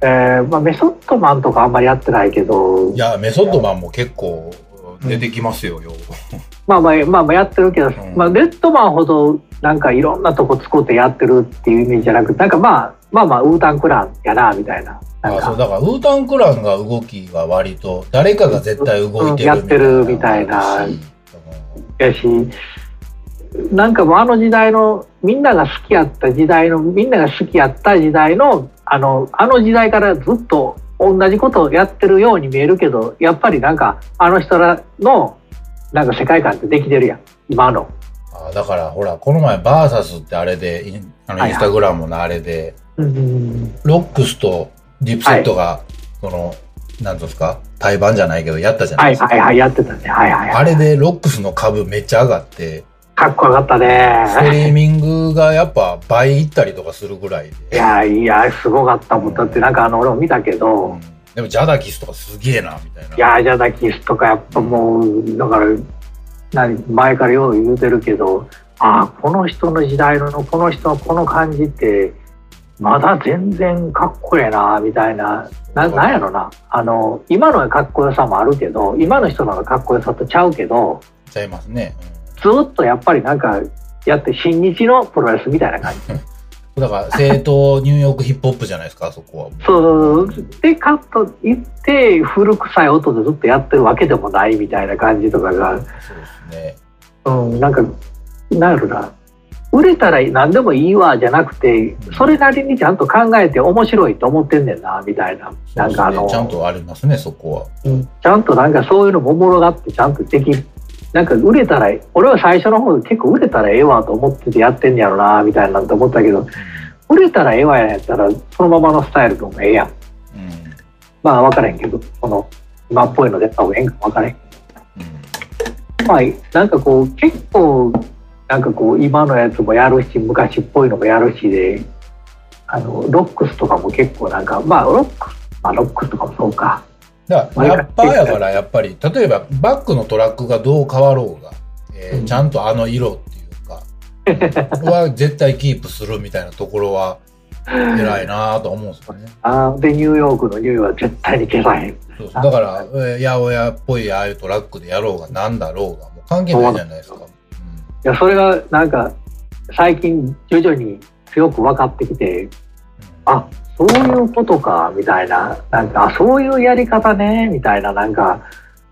えーまあ、メソッドマンとかあんまりやってないけど。うんいや、メソッドマンも結構出てきますよ、よ。まあまあまあまあやってるけど、ん。まあレッドマンほどなんかいろんなとこ使ってやってるっていうイメージじゃなくてなんかまあまあまあウータンクランやなみたいな。なんあそうかだからウータンクランが動きが割と誰かが絶対動いてるうんやってるみたいな。しやしなんかもうあの時代のみんなが好きやった時代のみんなが好きやった時代のあのあの時代からずっと同じことをやってるように見えるけどやっぱりなんかあの人らのなんか世界観ってできてるやん。今の。あだからほらこの前バーサスってあれでインあのはいはい。インスタグラムのあれで、うんロックスとディープセットが、そのなんていうんですか？対バンじゃないけどやったじゃなはいいですか、はいはいやってたね。はいはい、はい、あれでロックスの株めっちゃ上がってかっこよかったストね。リーミングがやっぱ倍いったりとかするぐらいいで、やいやすごかったもん。だってなんかあの俺も見たけど、うん。でもジャダキスとかすげえなみたいな。いやじゃだキスとかやっぱもうだから何前からよう言うてるけどああこの人の時代のこの人のこの感じってまだ全然かっこええなみたいな。ななんやろな。あの今のかっこよさもあるけど今の人のかっこよさとちゃうけどちゃいますね、ずっとやっぱりなんかやって新日のプロレスみたいな感じ。う んだから正統ニューヨークヒップホップじゃないですかあそこはそうそうそう。でカット言って古臭い音でずっとやってるわけでもないみたいな感じとかが、そうですね。うん、なんかなんやろな。売れたら何でもいいわじゃなくてそれなりにちゃんと考えて面白いと思ってんねんなみたいな。そうんかあのねちゃんとありますねそこは。うん。ちゃんとなんかそういうのもおもろがってちゃんとできるなんか売れたら俺は最初の方で結構売れたらええわと思っててやってんねやろなみたいなんて思ったけど売れたらええわやったらそのままのスタイルでもええやん。うん、まあ分からへんけどこの今っぽいの出た方がええんか分からへん。うん。まあなんかこう結構なんかこう今のやつもやるし昔っぽいのもやるしであのロックスとかも結構なんかまあロックスまあロックスとかもそうかだからラッパーやからやっぱり例えばバックのトラックがどう変わろうが、えーうん。ちゃんとあの色っていうかは絶対キープするみたいなところは偉いなと思うんですよね。あーでニューヨークの匂いは絶対に消さへんそうそう。だから、えー、八百屋っぽいああいうトラックでやろうがなんだろうがもう関係ないじゃないですか。いやそれがなんか最近徐々に強く分かってきてうん。あそういうことかみたいな。なんかあそういうやり方ねみたいななんか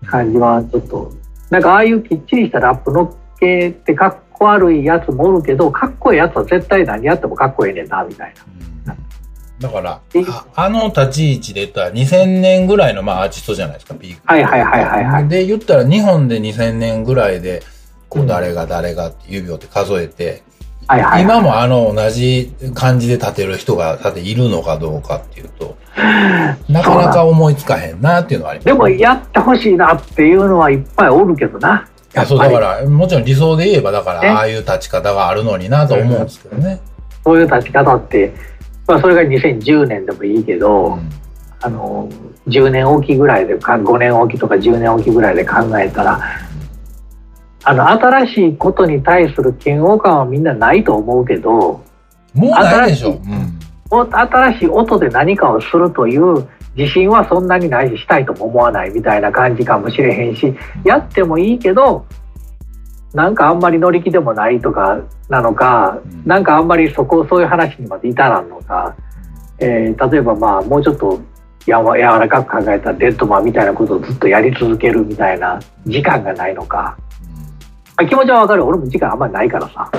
感じはちょっと。なんかああいうきっちりしたラップ乗っけてかっこ悪いやつもおるけどかっこいいやつは絶対何やってもかっこいいねんなみたいな。うん。だからああの立ち位置で言ったら2000年ぐらいのまあアーティストじゃないですかピークはいはいはいはいはい。で言ったら日本で2000年ぐらいでこううん誰が誰がって指をって数えて、はいはい、今もあの同じ感じで立てる人が立ているのかどうかっていうと なかなか思いつかへんなっていうのはあります。でもやってほしいなっていうのはいっぱいおるけどな。いやそうだからもちろん理想で言えばだかねらああいう立ち方があるのになと思うんですけどね、そういう立ち方って、まあ、それが2010年でもいいけど、うん。あの10年おきぐらいでか5年おきとか10年おきぐらいで考えたらあの新しいことに対する嫌悪感はみんなないと思うけどもうないでしょ。新しいうん。お新しい音で何かをするという自信はそんなにないししたいとも思わないみたいな感じかもしれへんしやってもいいけどなんかあんまり乗り気でもないとかなのかうんなんかあんまりそこそういう話にまで至らんのか、えー例えばまあもうちょっとやわ柔らかく考えたらデッドマンみたいなことをずっとやり続けるみたいな時間がないのか、まあ、気持ちはわかる俺も時間あんまりないからさ。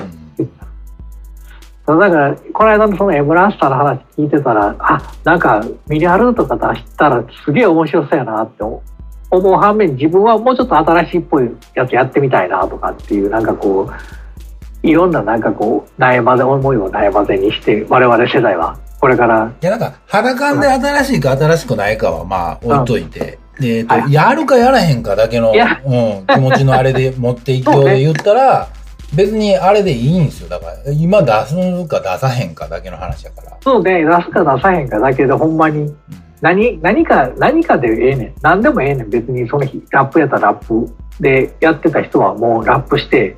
だからこの間のそのエムラスターの話聞いてたらあなんかミニアルとか出したらすげえ面白そうやなって思う反面自分はもうちょっと新しいっぽいやつやってみたいなとかっていうなんかこういろんななんかこう悩まぜ思いを悩まぜにして我々世代はこれからいや、なんか、肌感で新しいか新しくないかは、まあ、置いといて。で、えっとはい。やるかやらへんかだけの、うん、気持ちのあれで持っていきよう で言ったら、別にあれでいいんですよ。だから、今出すか出さへんかだけの話やから。そうね。出すか出さへんかだけでほんまに。うん。何何か何かでええねん。何でもええねん。別にその日ラップやったらラップでやってた人はもうラップして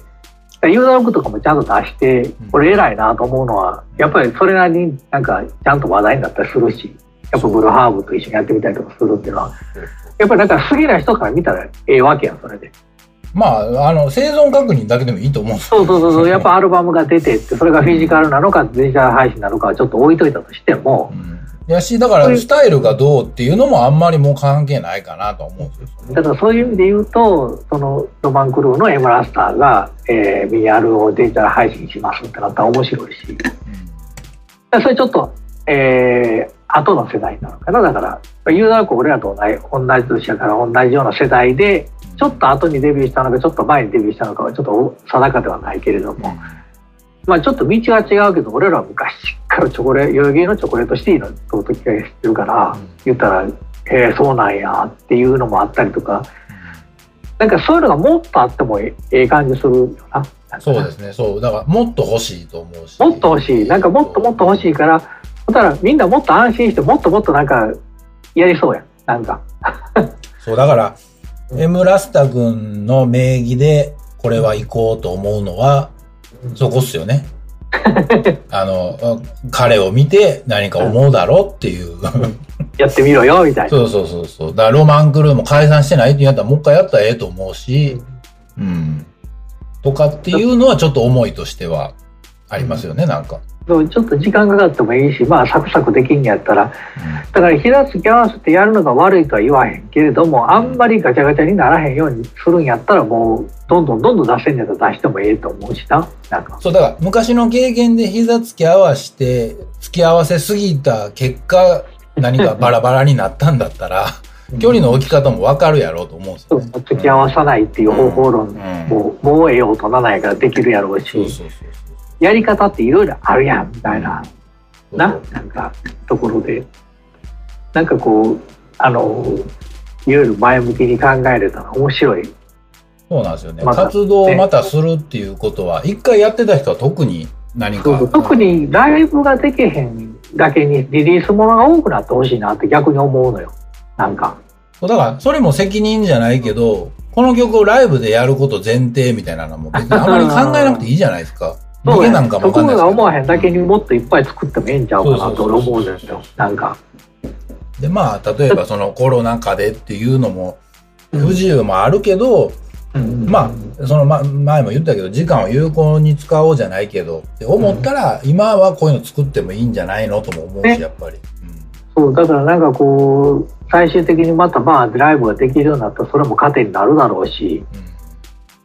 ユーザークとかもちゃんと出してうん。これ偉いなと思うのはやっぱりそれなりになんかちゃんと話題になったりするしやっぱブルーハーブと一緒にやってみたりとかするっていうのはやっぱりなんか好きな人から見たらええわけやんそれで。まあ、あの、生存確認だけでもいいと思うそうそうそうそう。やっぱアルバムが出てってそれがフィジカルなのかデジタル配信なのかはちょっと置いといたとしても。うん。やし、だから、スタイルがどうっていうのもあんまりもう関係ないかなと思うんですよ。だからそういう意味で言うとそのロマンクルーのエムラスターが、えー、ミニアルをデジタル配信しますってなったら面白いし。それちょっと、えー、後の世代なのかなだからユーザーク俺らと同じ同じ年やから同じような世代でちょっと後にデビューしたのかちょっと前にデビューしたのかはちょっと定かではないけれども、まあちょっと道は違うけど俺らは昔からチョコレート代々木のチョコレートシティの時から知ってるから、うん言ったら「へえそうなんや」っていうのもあったりとかなんかそういうのがもっとあってもえええ感じするよな。そうですね。そう。だから、もっと欲しいと思うし。もっと欲しいなんかもっともっと欲しいからだからみんなもっと安心してもっともっとなんかやりそうやんなんか。そう、だから、エムラスタ君の名義で、これは行こうと思うのは、そこっすよね。あの、彼を見て何か思うだろうっていう。やってみろよみたいな。そうそうそうそう。だからロマンクルーも解散してないって言うんやったら、もう一回やったらええと思うし、うん。とかっていうのはちょっと思いとしてはありますよね、なんか。ちょっと時間かかってもいいしまあサクサクできんやったら。だから平月合わせてやるのが悪いとは言わへんけれどもあんまりガチャガチャにならへんようにするんやったらもうどんどんどんどん出せんやったら出してもええと思うしな。なんか。そう、だから昔の経験で膝つき合わして、付き合わせすぎた結果、何かバラバラになったんだったら、距離の置き方もわかるやろうと思うんですよ、ね。付き合わさないっていう方法論、うん。もうもうええ大人なんやからできるやろうし。そうそうそうやり方っていろいろあるやんみたいなそう。ななんかところでなんかこうあのいろいろ前向きに考えれたら面白いそうなんですよね。また活動をまたするっていうことは、一回やってた人は特に何か？そうそう特にライブができへんだけにリリースものが多くなってほしいなって逆に思うのよなんかだから、それも責任じゃないけど、この曲をライブでやること前提みたいなのも別にあまり考えなくていいじゃないですか。逃そうやげなんかもかんないですけど。が思わへんだけにもっといっぱい作ってもええんちゃうかなと俺思うんですよなんか。で、まあ、例えばそのコロナ禍でっていうのも、不自由もあるけど、まあ、その、ま、前も言ったけど、時間を有効に使おうじゃないけど、って思ったら、今はこういうの作ってもいいんじゃないのとも思うし、ね。やっぱり。そうだからなんかこう最終的にまたバーでライブができるようになったらそれも糧になるだろうし、うん。うん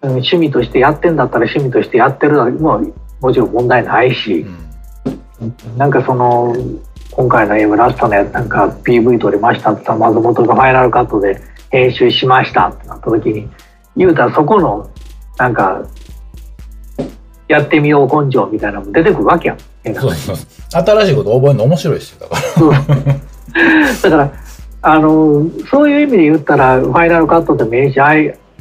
趣味としてやってんだったら趣味としてやってるのももちろん問題ないしう、ん。なんかその今回の M ラストのやつなんか PV 撮りましたって松本がファイナルカットで編集しましたってなった時に言うたらそこのなんかやってみよう根性みたいなのも出てくるわけやん。そうそう新しいこと覚えるの面白いですよ、だから。だからあのそういう意味で言ったらファイナルカットでもええし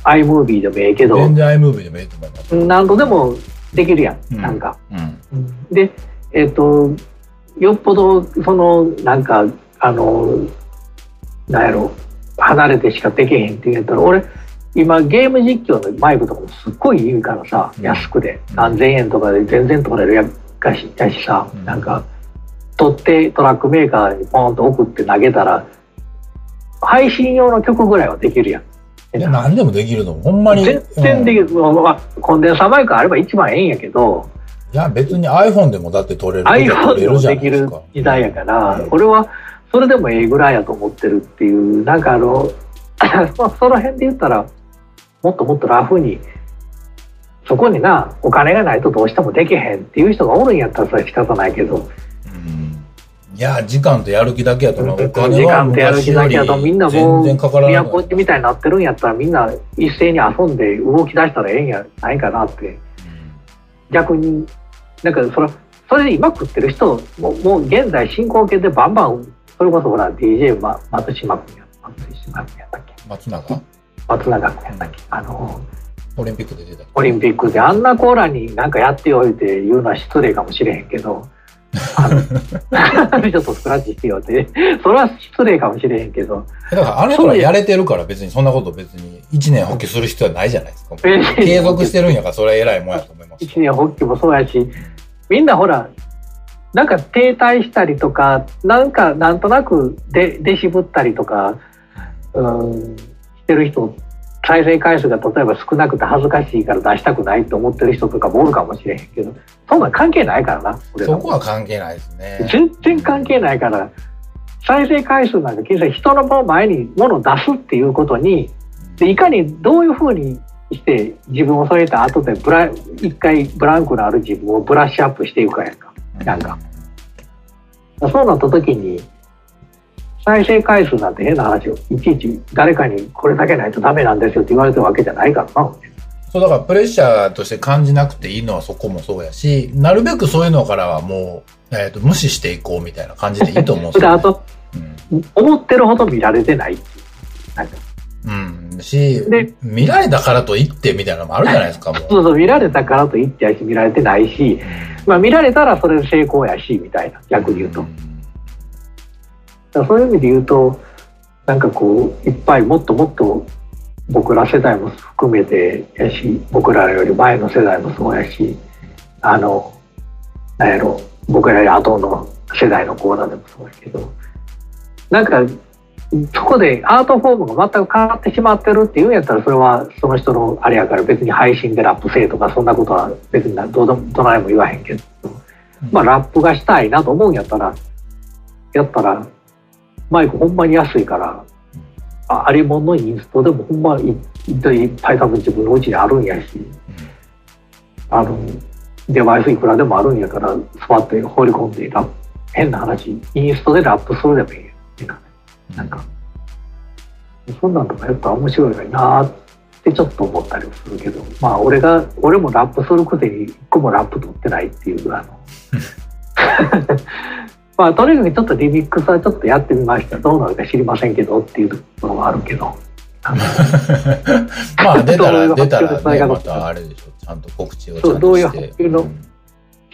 iMovie でもええけど全然 iMovie でもいいと思います。何度でもできるやん、うんなんか。うん。でえっ、とよっぽどそのなんかあのなんやろ離れてしかできへんって言ったら俺今ゲーム実況のマイクとかもすっごいいいからさ、うん安くで何千円とかで全然取れるやかしやしさ、うんなんか取ってトラックメーカーにポンと送って投げたら配信用の曲ぐらいはできるやん。いや、何でもできるの。ほんまに。全然できうんる、まあ、コンデンサーマイクあれば一番ええんやけどいや、別に iPhone でもだって撮れる。iPhone でもできる。時代やから、うん俺はそれでもええぐらいやと思ってるっていうなんかあの そその辺で言ったらもっともっとラフにそこになお金がないとどうしてもできへんっていう人がおるんやったらそれは仕方ないけどうんいや、時間とやる気だけやと思う。お時間とやる気だけやとみんなも全う然かからない。都落ちみたいになってるんやったらみんな一斉に遊んで動き出したらええんやないかなって。逆になんかそれそれで今食ってる人ももう現在進行形でバンバンそれこそほら DJ ま松島君や松島君やったっけ？松永？松永君やったっけ？あのオリンピックで出た。オリンピックであんなコーラになんかやっておいて言うのは失礼かもしれへんけど ちょっとスクラッチしてよってそれは失礼かもしれへんけどだからあの人らやれてるから別にそんなこと別に一年放棄する必要はないじゃないですか。継続してるんやからそれは偉いもんやと思います。一年発起もそうやしみんなほらなんか停滞したりとかなんかなんとなくででしぶったりとかうんしてる人再生回数が例えば少なくて恥ずかしいから出したくないと思ってる人とかもおるかもしれへんけどそんなん関係ないからなそこは関係ないですね。全然関係ないから再生回数なんか決して人の前に物を出すっていうことにでいかにどういうふうにして自分を添えた後でブラ一回ブランクのある自分をブラッシュアップしていくかやんか。なんか。そうなった時に再生回数なんて変な話をいちいち誰かにこれだけないとダメなんですよって言われてるわけじゃないからなそうだからプレッシャーとして感じなくていいのはそこもそうやし、なるべくそういうのからはもう、えっ、と、無視していこうみたいな感じでいいと思うんですよ、ね。であとうん思ってるほど見られてないなんかうん。しで、見られたからといってみたいなのもあるじゃないですか、もう。そうそう見られたからと言ってやし見られてないし、まあ、見られたらそれで成功やしみたいな逆に言うと。だからそういう意味で言うとなんかこういっぱいもっともっと僕ら世代も含めてやし僕らより前の世代もそうやしあのなんやろ僕らより後の世代のコーナーでもそうやけどなんかそこでアートフォームが全く変わってしまってるっていうんやったらそれはその人のあれやから別に配信でラップせえとかそんなことは別にどどどないも言わへんけど、まあラップがしたいなと思うんやったらやったらマイクほんまに安いからあありもんのインストでもほんまいいっぱい多分自分のうちにあるんやしあのデバイスいくらでもあるんやからスパッと放り込んでラ変な話インストでラップするでもいいよなん。かなんかそんなんとかやったら面白いのになーってちょっと思ったりもするけどまあ俺が俺もラップするくせに一個もラップ取ってないっていうあの まあとにかくちょっとリミックスはちょっとやってみました。どうなるか知りませんけどっていうところはあるけど。まあ 出たら、出たらね、またあれでしょ。ちゃんと告知をちゃんそうどういう。発表の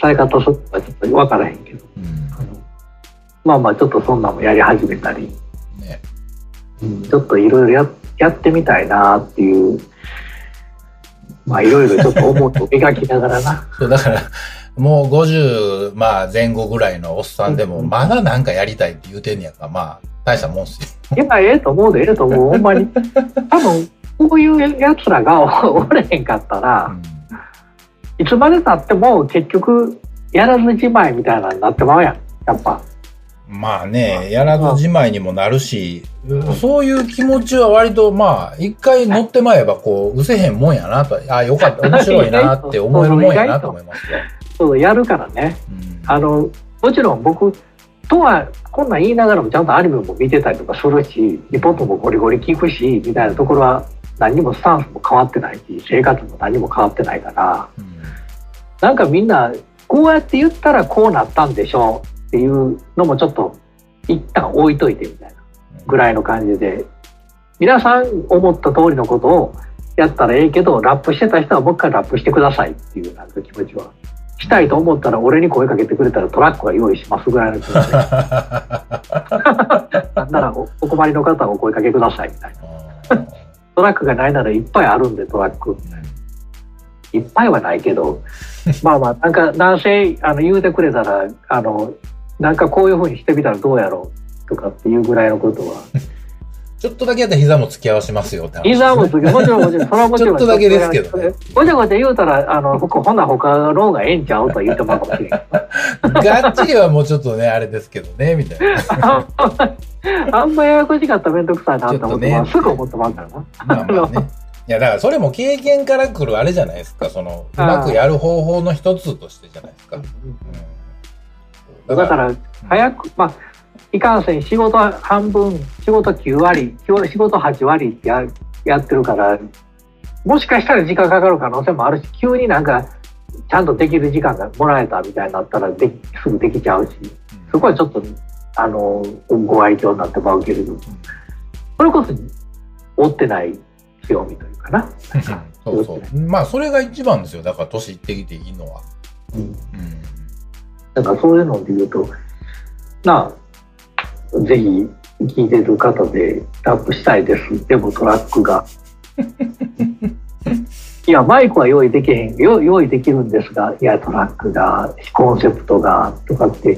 され方するかちょっと分からへんけど。うん。あのまあまあちょっとそんなんもやり始めたり、ね。うん。ちょっといろいろややってみたいなっていう。まあいろいろちょっと思うと 描きながらな。そう、だから、もう50、まあ前後ぐらいのおっさんでも、うんまだなんかやりたいって言うてんねやか。ら、まあ、大したもんっすよ。今ええと思うでええと思う。ほんまに。多分こういうやつらが おれへんかったらいつまでたっても結局やらずじまいみたいなのになってまうやん。やっぱ。まあね、やらずじまいにもなるし、そういう気持ちは割と、まあ、一回乗ってまえば、こう、うせへんもんやなと、あ、よかった、面白いなって思えるもんやなと思いますよ。そうやるからね。うん。あのもちろん僕とはこんなん言いながらもちゃんとアニメも見てたりとかするしリポートもゴリゴリ聞くしみたいなところは何にもスタンスも変わってないし生活も何も変わってないからうん。なんかみんなこうやって言ったらこうなったんでしょうっていうのもちょっと一旦置いといてみたいなぐらいの感じで。皆さん思った通りのことをやったらええけどラップしてた人はもう一回ラップしてくださいっていうなんか気持ちはしたいと思ったら俺に声かけてくれたらトラックは用意しますぐらいの気持ちで。なんならおお困りの方はお声かけください。みたいなトラックがないならいっぱいあるんでトラック。いっぱいはないけど。まあまあなんか男性あの言うてくれたらあのなんかこういうふうにしてみたらどうやろうとかっていうぐらいのことはちょっとだけやったら膝も付き合わしますよって話膝もつけもちろんもちろんそれはもちろんちょっとだけですけどねごちゃごちゃ言うたらあのほほな他の方がええんちゃうと言ってもらうかもしれんがっちりはもうちょっとね、あれですけどね、みたいな。あんまややこしかったら面倒くさいなと思って、ねまあすぐ思ってまうからな。まあまあね。いや、だからそれも経験から来るあれじゃないですか。その、うまくやる方法の一つとしてじゃないですか。うん。だから、早く、まあ、いかんせん仕事半分、仕事9割、仕事8割ってややってるから、もしかしたら時間かかる可能性もあるし、急になんか、ちゃんとできる時間がもらえたみたいになったらですぐできちゃうし、そこはちょっと、あの、ご愛嬌になってまうけれど、それこそ、追ってない強みというかな。そうそう。まあ、それが一番ですよ。だから、年いってきていいのは。うんうん。だからそういうので言うと、なあ、ぜひ聞いてる方でラップしたいです。でもトラックが。いや、マイクは用意できへん、よ用意できるんですが、いや、トラックが、コンセプトが、とかって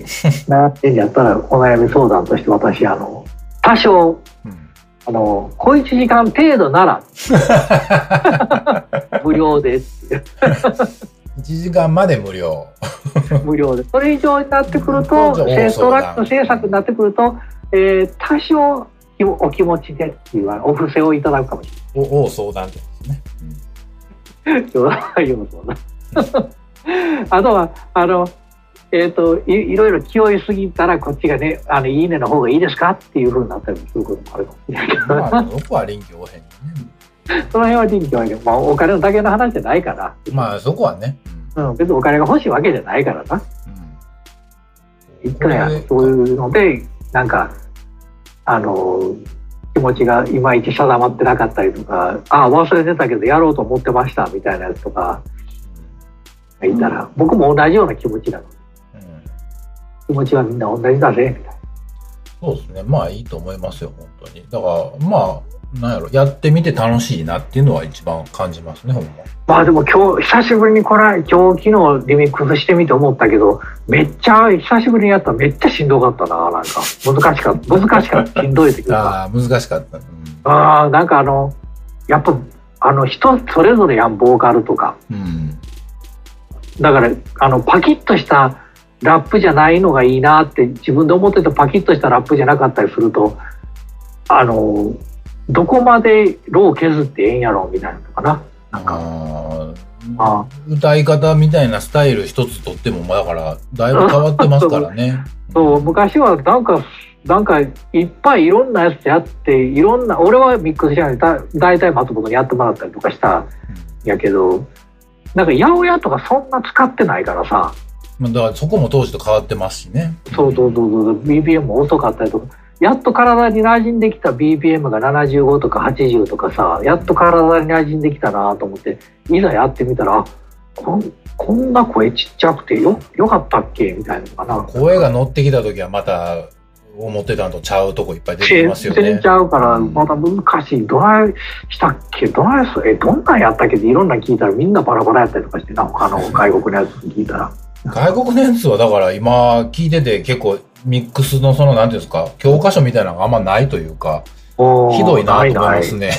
悩んでんやったら、お悩み相談として私、あの、多少、うんあの、小1時間程度なら、無料でって1時間まで無料。無料で。それ以上になってくるじと、ゃあセトラック制作になってくると、えー多少お気持ちでっていうお布施をいただくかもしお、お相談ですね。あとは、あの、えっ、とい、いろいろ気負いすぎたら、こっちがね、あの、いいねの方がいいですかっていうふうになったりすることもあるかもしれないけど、うん。まあ、そこは臨機応変にね。その辺は臨機応変まあ、お金のだけの話じゃないから、まあ、そこはね。うん、別にお金が欲しいわけじゃないからな。うん。一回そういうのでなんかあの気持ちがいまいち定まってなかったりとかああ忘れてたけどやろうと思ってましたみたいなやつとかがいたら、僕も同じような気持ちなのうんうん気持ちはみんな同じだぜみたいそうですね。まあいいと思いますよ、本当に。だから、まあ、なんやろ、やってみて楽しいなっていうのは一番感じますね、ほんま。なまあでも今日久しぶりにこれ今日昨日リミックスしてみて思ったけどめっちゃ久しぶりにやったらめっちゃしんどかったななんか難しかった難しかったしんどいっていうか ああ、難しかった。うんああなんかあのやっぱあの人それぞれやんボーカルとかうん。だからあのパキッとしたラップじゃないのがいいなって自分で思っててパキッとしたラップじゃなかったりするとあのどこまでロー削ってええんやろみたいなのかな。なんか。あああ歌い方みたいなスタイル一つとっても、まあだから、だいぶ変わってますからね。そう昔はなんかなんかいっぱいいろんなやつやっていろんな俺はミックスしないだ大体松本にやってもらったりとかしたん。やけどなんか八百屋とかそんな使ってないからさ。まあだからそこも当時と変わってますしね。そうそうそうそう。BPM も遅かったりとかやっと体に馴染んできた BPM が75とか80とかさやっと体に馴染んできたなと思っていざやってみたらあこんこんな声ちっちゃくてよよかったっけみたいなのかな。声が乗ってきた時はまた、思ってたのとちゃうとこいっぱい出てき全ますよね。然ち。ゃうからまた難しい。どないしたっけ？どないす？えどんなんやったっけ？っていろんな聞いたらみんなバラバラやったりとかしてな他の外国のやつ聞いたら。外国のやつはだから今聞いてて結構ミックスのそのなんていうんですか、教科書みたいなのがあんまないというか、ひどいなと思いまないすね。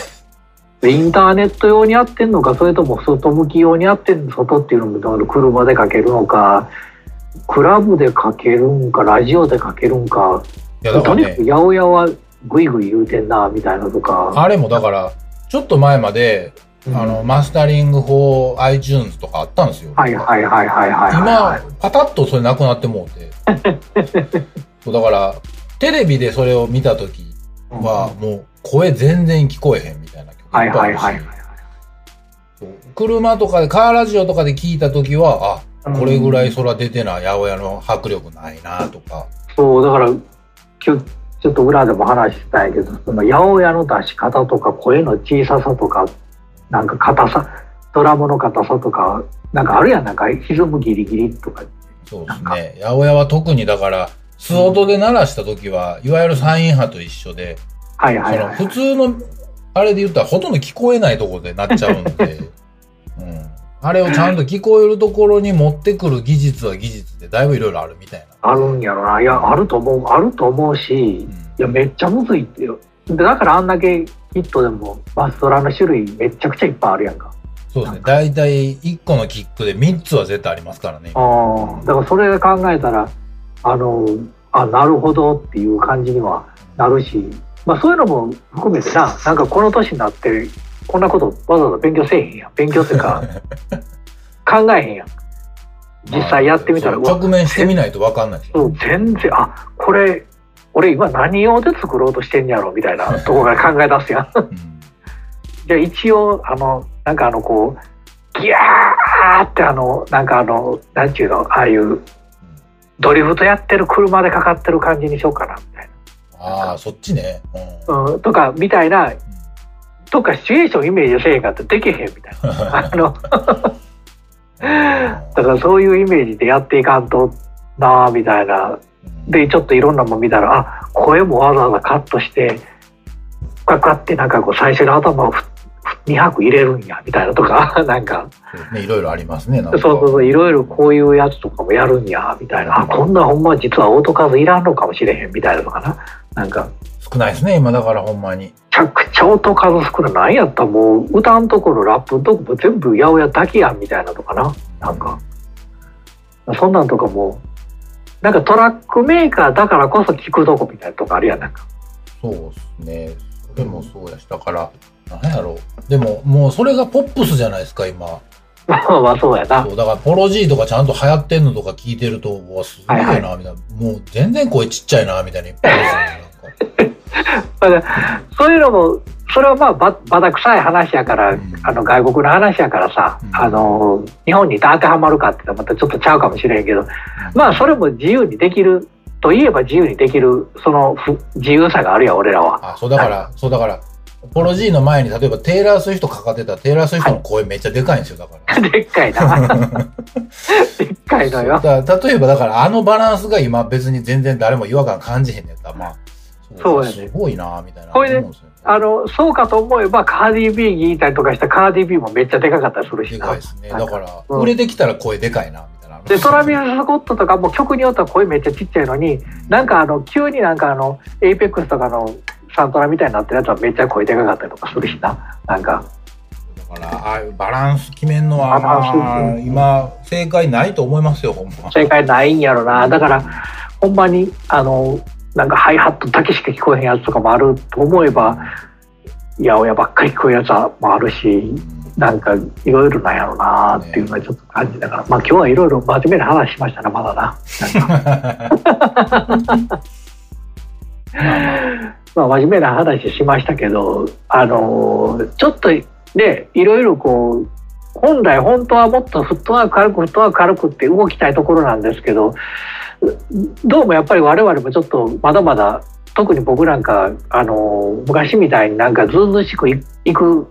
でインターネット用にやってんのかそれとも外向き用にやってんの外っていうのも車でかけるのかクラブでかけるんかラジオでかけるんかいやだからねとにかく、八百屋はグイグイ言うてんなみたいなとか、あれもだから、ちょっと前まで、うんあの、マスタリング for iTunes とかあったんですよ。はいはいはいはいはいはい今、パタッとそれなくなってもうて。そうだから、テレビでそれを見た時は、もう声全然聞こえへんみたいな曲はいいっぱいあるしはいはいはいそう車とかで、カーラジオとかで聞いた時は、あ、うんこれぐらい空出てな、八百屋の迫力ないなとか。そうだから今日ちょっと裏でも話したんやけどその八百屋の出し方とか声の小ささとかなんか硬さドラムの硬さとか、なんかあるやん、なんか歪むギリギリとか。そうですね。八百屋は特にだから、素音で鳴らした時は、いわゆるサイン波と一緒で、はいはい普通の、あれで言ったらほとんど聞こえないところでなっちゃうんで、うん。あれをちゃんと聞こえるところに持ってくる技術は技術で、だいぶいろいろあるみたいな。あるんやろな。いや、あると思う、あると思うし、いや、めっちゃむずいってよ。でだからあんだけヒットでもバスドラの種類めちゃくちゃいっぱいあるやんか。そうですね。だいたい1個のキックで3つは絶対ありますからね。ああ、だからそれ考えたら、あの、あ、なるほどっていう感じにはなるし、まあそういうのも含めてな、なんかこの年になって、こんなことわざわざ勉強せえへんやん。勉強っていうか、考えへんやん。実際やってみたら、うわそう直面してみないと分かんない。そう全然、あ、これ、俺今何用で作ろうとしてんやろみたいな とこから考え出すやん。うんじゃあ一応、あの、なんかあの、こう、ギャーってあの、なんかあの、なんちゅうの、ああいう、ドリフトやってる車でかかってる感じにしようかな、みたいああ、そっちね。うんな。うん、とか、みたいな、とかシチュエーションイメージせえへんかってできへんみたいな。あの、だからそういうイメージでやっていかんとなあみたいな。で、ちょっといろんなもん見たら、あ、声もわざわざカットして、カカってなんかこう最初の頭をふ2拍入れるんや、みたいなとか、なんか、ね、いろいろありますね。なんかそうそうそう、いろいろこういうやつとかもやるんや、みたいな。あ、こんなほんま実は音数いらんのかもしれへん、みたいなのかな。なんか、少ないですね、今だからほんまに。めちゃくちゃ音数少ない。なんやったらもう、歌んところ、ラップのとこも全部八百屋だけやん、みたいなとかな。なんか、そんなんとかも、なんかトラックメーカーだからこそ聞くとこみたいなとこあるやん、なんか。そうですね。それもそうやし、だから、なんやろう。でも、もうそれがポップスじゃないですか、今。まあまあそうやなそ。う、だからポロジーとかちゃんと流行ってんのとか聞いてると、うわ、すごいな、はいみたいな。もう全然声ちっちゃいな、みたいな。いっぱいですよねだからそういうのも、それはまあば、ばだ臭い話やから、うんあの外国の話やからさ、うんあの、日本に当てはまるかってまたちょっとちゃうかもしれんけど。まあそれも自由にできる、といえば自由にできる、そのふ自由さがあるやん、俺らは。あ、そうだから、そうだから、ポロジーの前に例えばテイラー・スウィフトかかってたらテイラー・スウィフトの声めっちゃでかいんですよ、だから。でっかいな。でっかいのよ。例えばだからあのバランスが今別に全然誰も違和感感じへんねやったら、まあ、そうやねすごいなみたいな。これでねあの、そうかと思えば、カーディー・ビーにいたりとかしたカーディー・ビーもめっちゃでかかったりするしなでかい。ですね。だから、うん売れてきたら声でかいな、みたいな。で、トラビス・スコットとかも曲によっては声めっちゃちっちゃいのに、なんかあの、急になんかあの、エイペックスとかのサントラみたいになってるやつはめっちゃ声でかかったりとかするしな。なんか、だから、ああいうバランス決めんのは、まあ、今、正解ないと思いますよ、ほんま。正解ないんやろな。だから、ほんまに、あの、なんかハイハットだけしか聞こえへんやつとかもあると思えば、八百屋ばっかり聞こえるやつもあるし、なんかいろいろなんやろなっていうのはちょっと感じながら、まあ今日はいろいろ真面目な話しましたね、まだな。まあ 真面目な話しましたけど、あのーちょっとね、いろいろこう、本来本当はもっとフットワーク軽くフットワーク軽くって動きたいところなんですけど、どうもやっぱり我々もちょっとまだまだ、特に僕なんか、あのー昔みたいになんかずうずうしくいいく、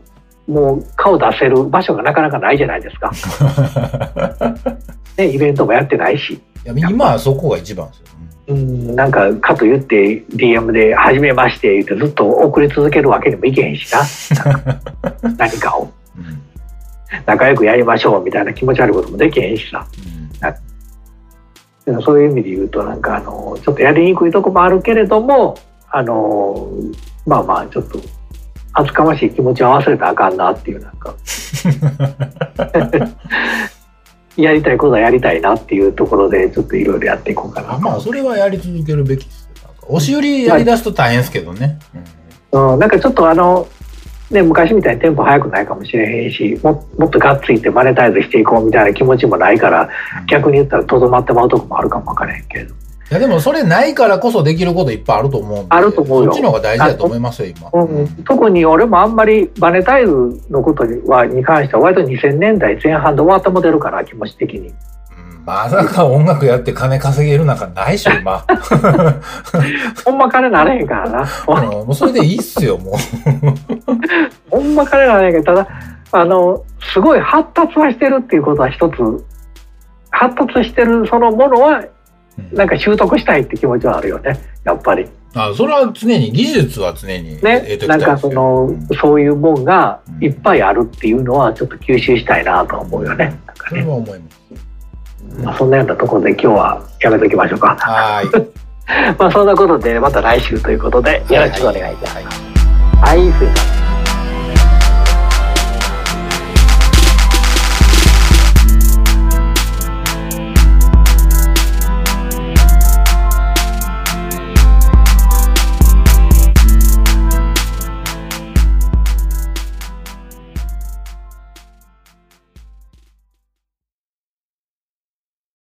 もう顔出せる場所がなかなかないじゃないですか。ね、イベントもやってないし。いや今はそこが一番ですよ。うん、なんかかと言って DM で「初めまして」言ってずっと送り続けるわけにもいけへんしな 何かを仲良くやりましょうみたいな気持ち悪いこともできへんしさでもそういう意味で言うとなんかあのちょっとやりにくいとこもあるけれどもあのまあまあちょっと厚かましい気持ちを忘れたらあかんなっていうなんか やりたいことはやりたいなっていうところでちょっといろいろやっていこうかなあまあ、それはやり続けるべきですよ。押し売りやり出すと大変ですけどね。うん、なんかちょっとあの、ね、昔みたいにテンポ速くないかもしれへんしももっとがっついてマネタイズしていこうみたいな気持ちもないからうん。逆に言ったらとどまってまうとこもあるかもわからへんけれど、いや、でもそれないからこそできることいっぱいあると思うんで。あると思うよ。そっちの方が大事だと思いますよ、今。うん。特に俺もあんまりマネタイズのことにはに関しては割と2000年代前半で終わったモデルかな気持ち的に。うんまさか音楽やって金稼げるなんかないでしょ、今。ほんま金なれへんからな。んもうそれでいいっすよ、もう。ほんま金なれへんけどただあのすごい発達はしてるっていうことは一つ。発達してるそのものはうん。なんか習得したいって気持ちはあるよねやっぱり。あ、それは常に、技術は常に得ねなんかそのうん。そういうもんがいっぱいあるっていうのはちょっと吸収したいなと思うよねなんかそれね、は思います。まあ、そんなようなところで今日はやめときましょうか。はーい。まあそんなことでまた来週ということでよろしくお願いいたします。はい、すい。ません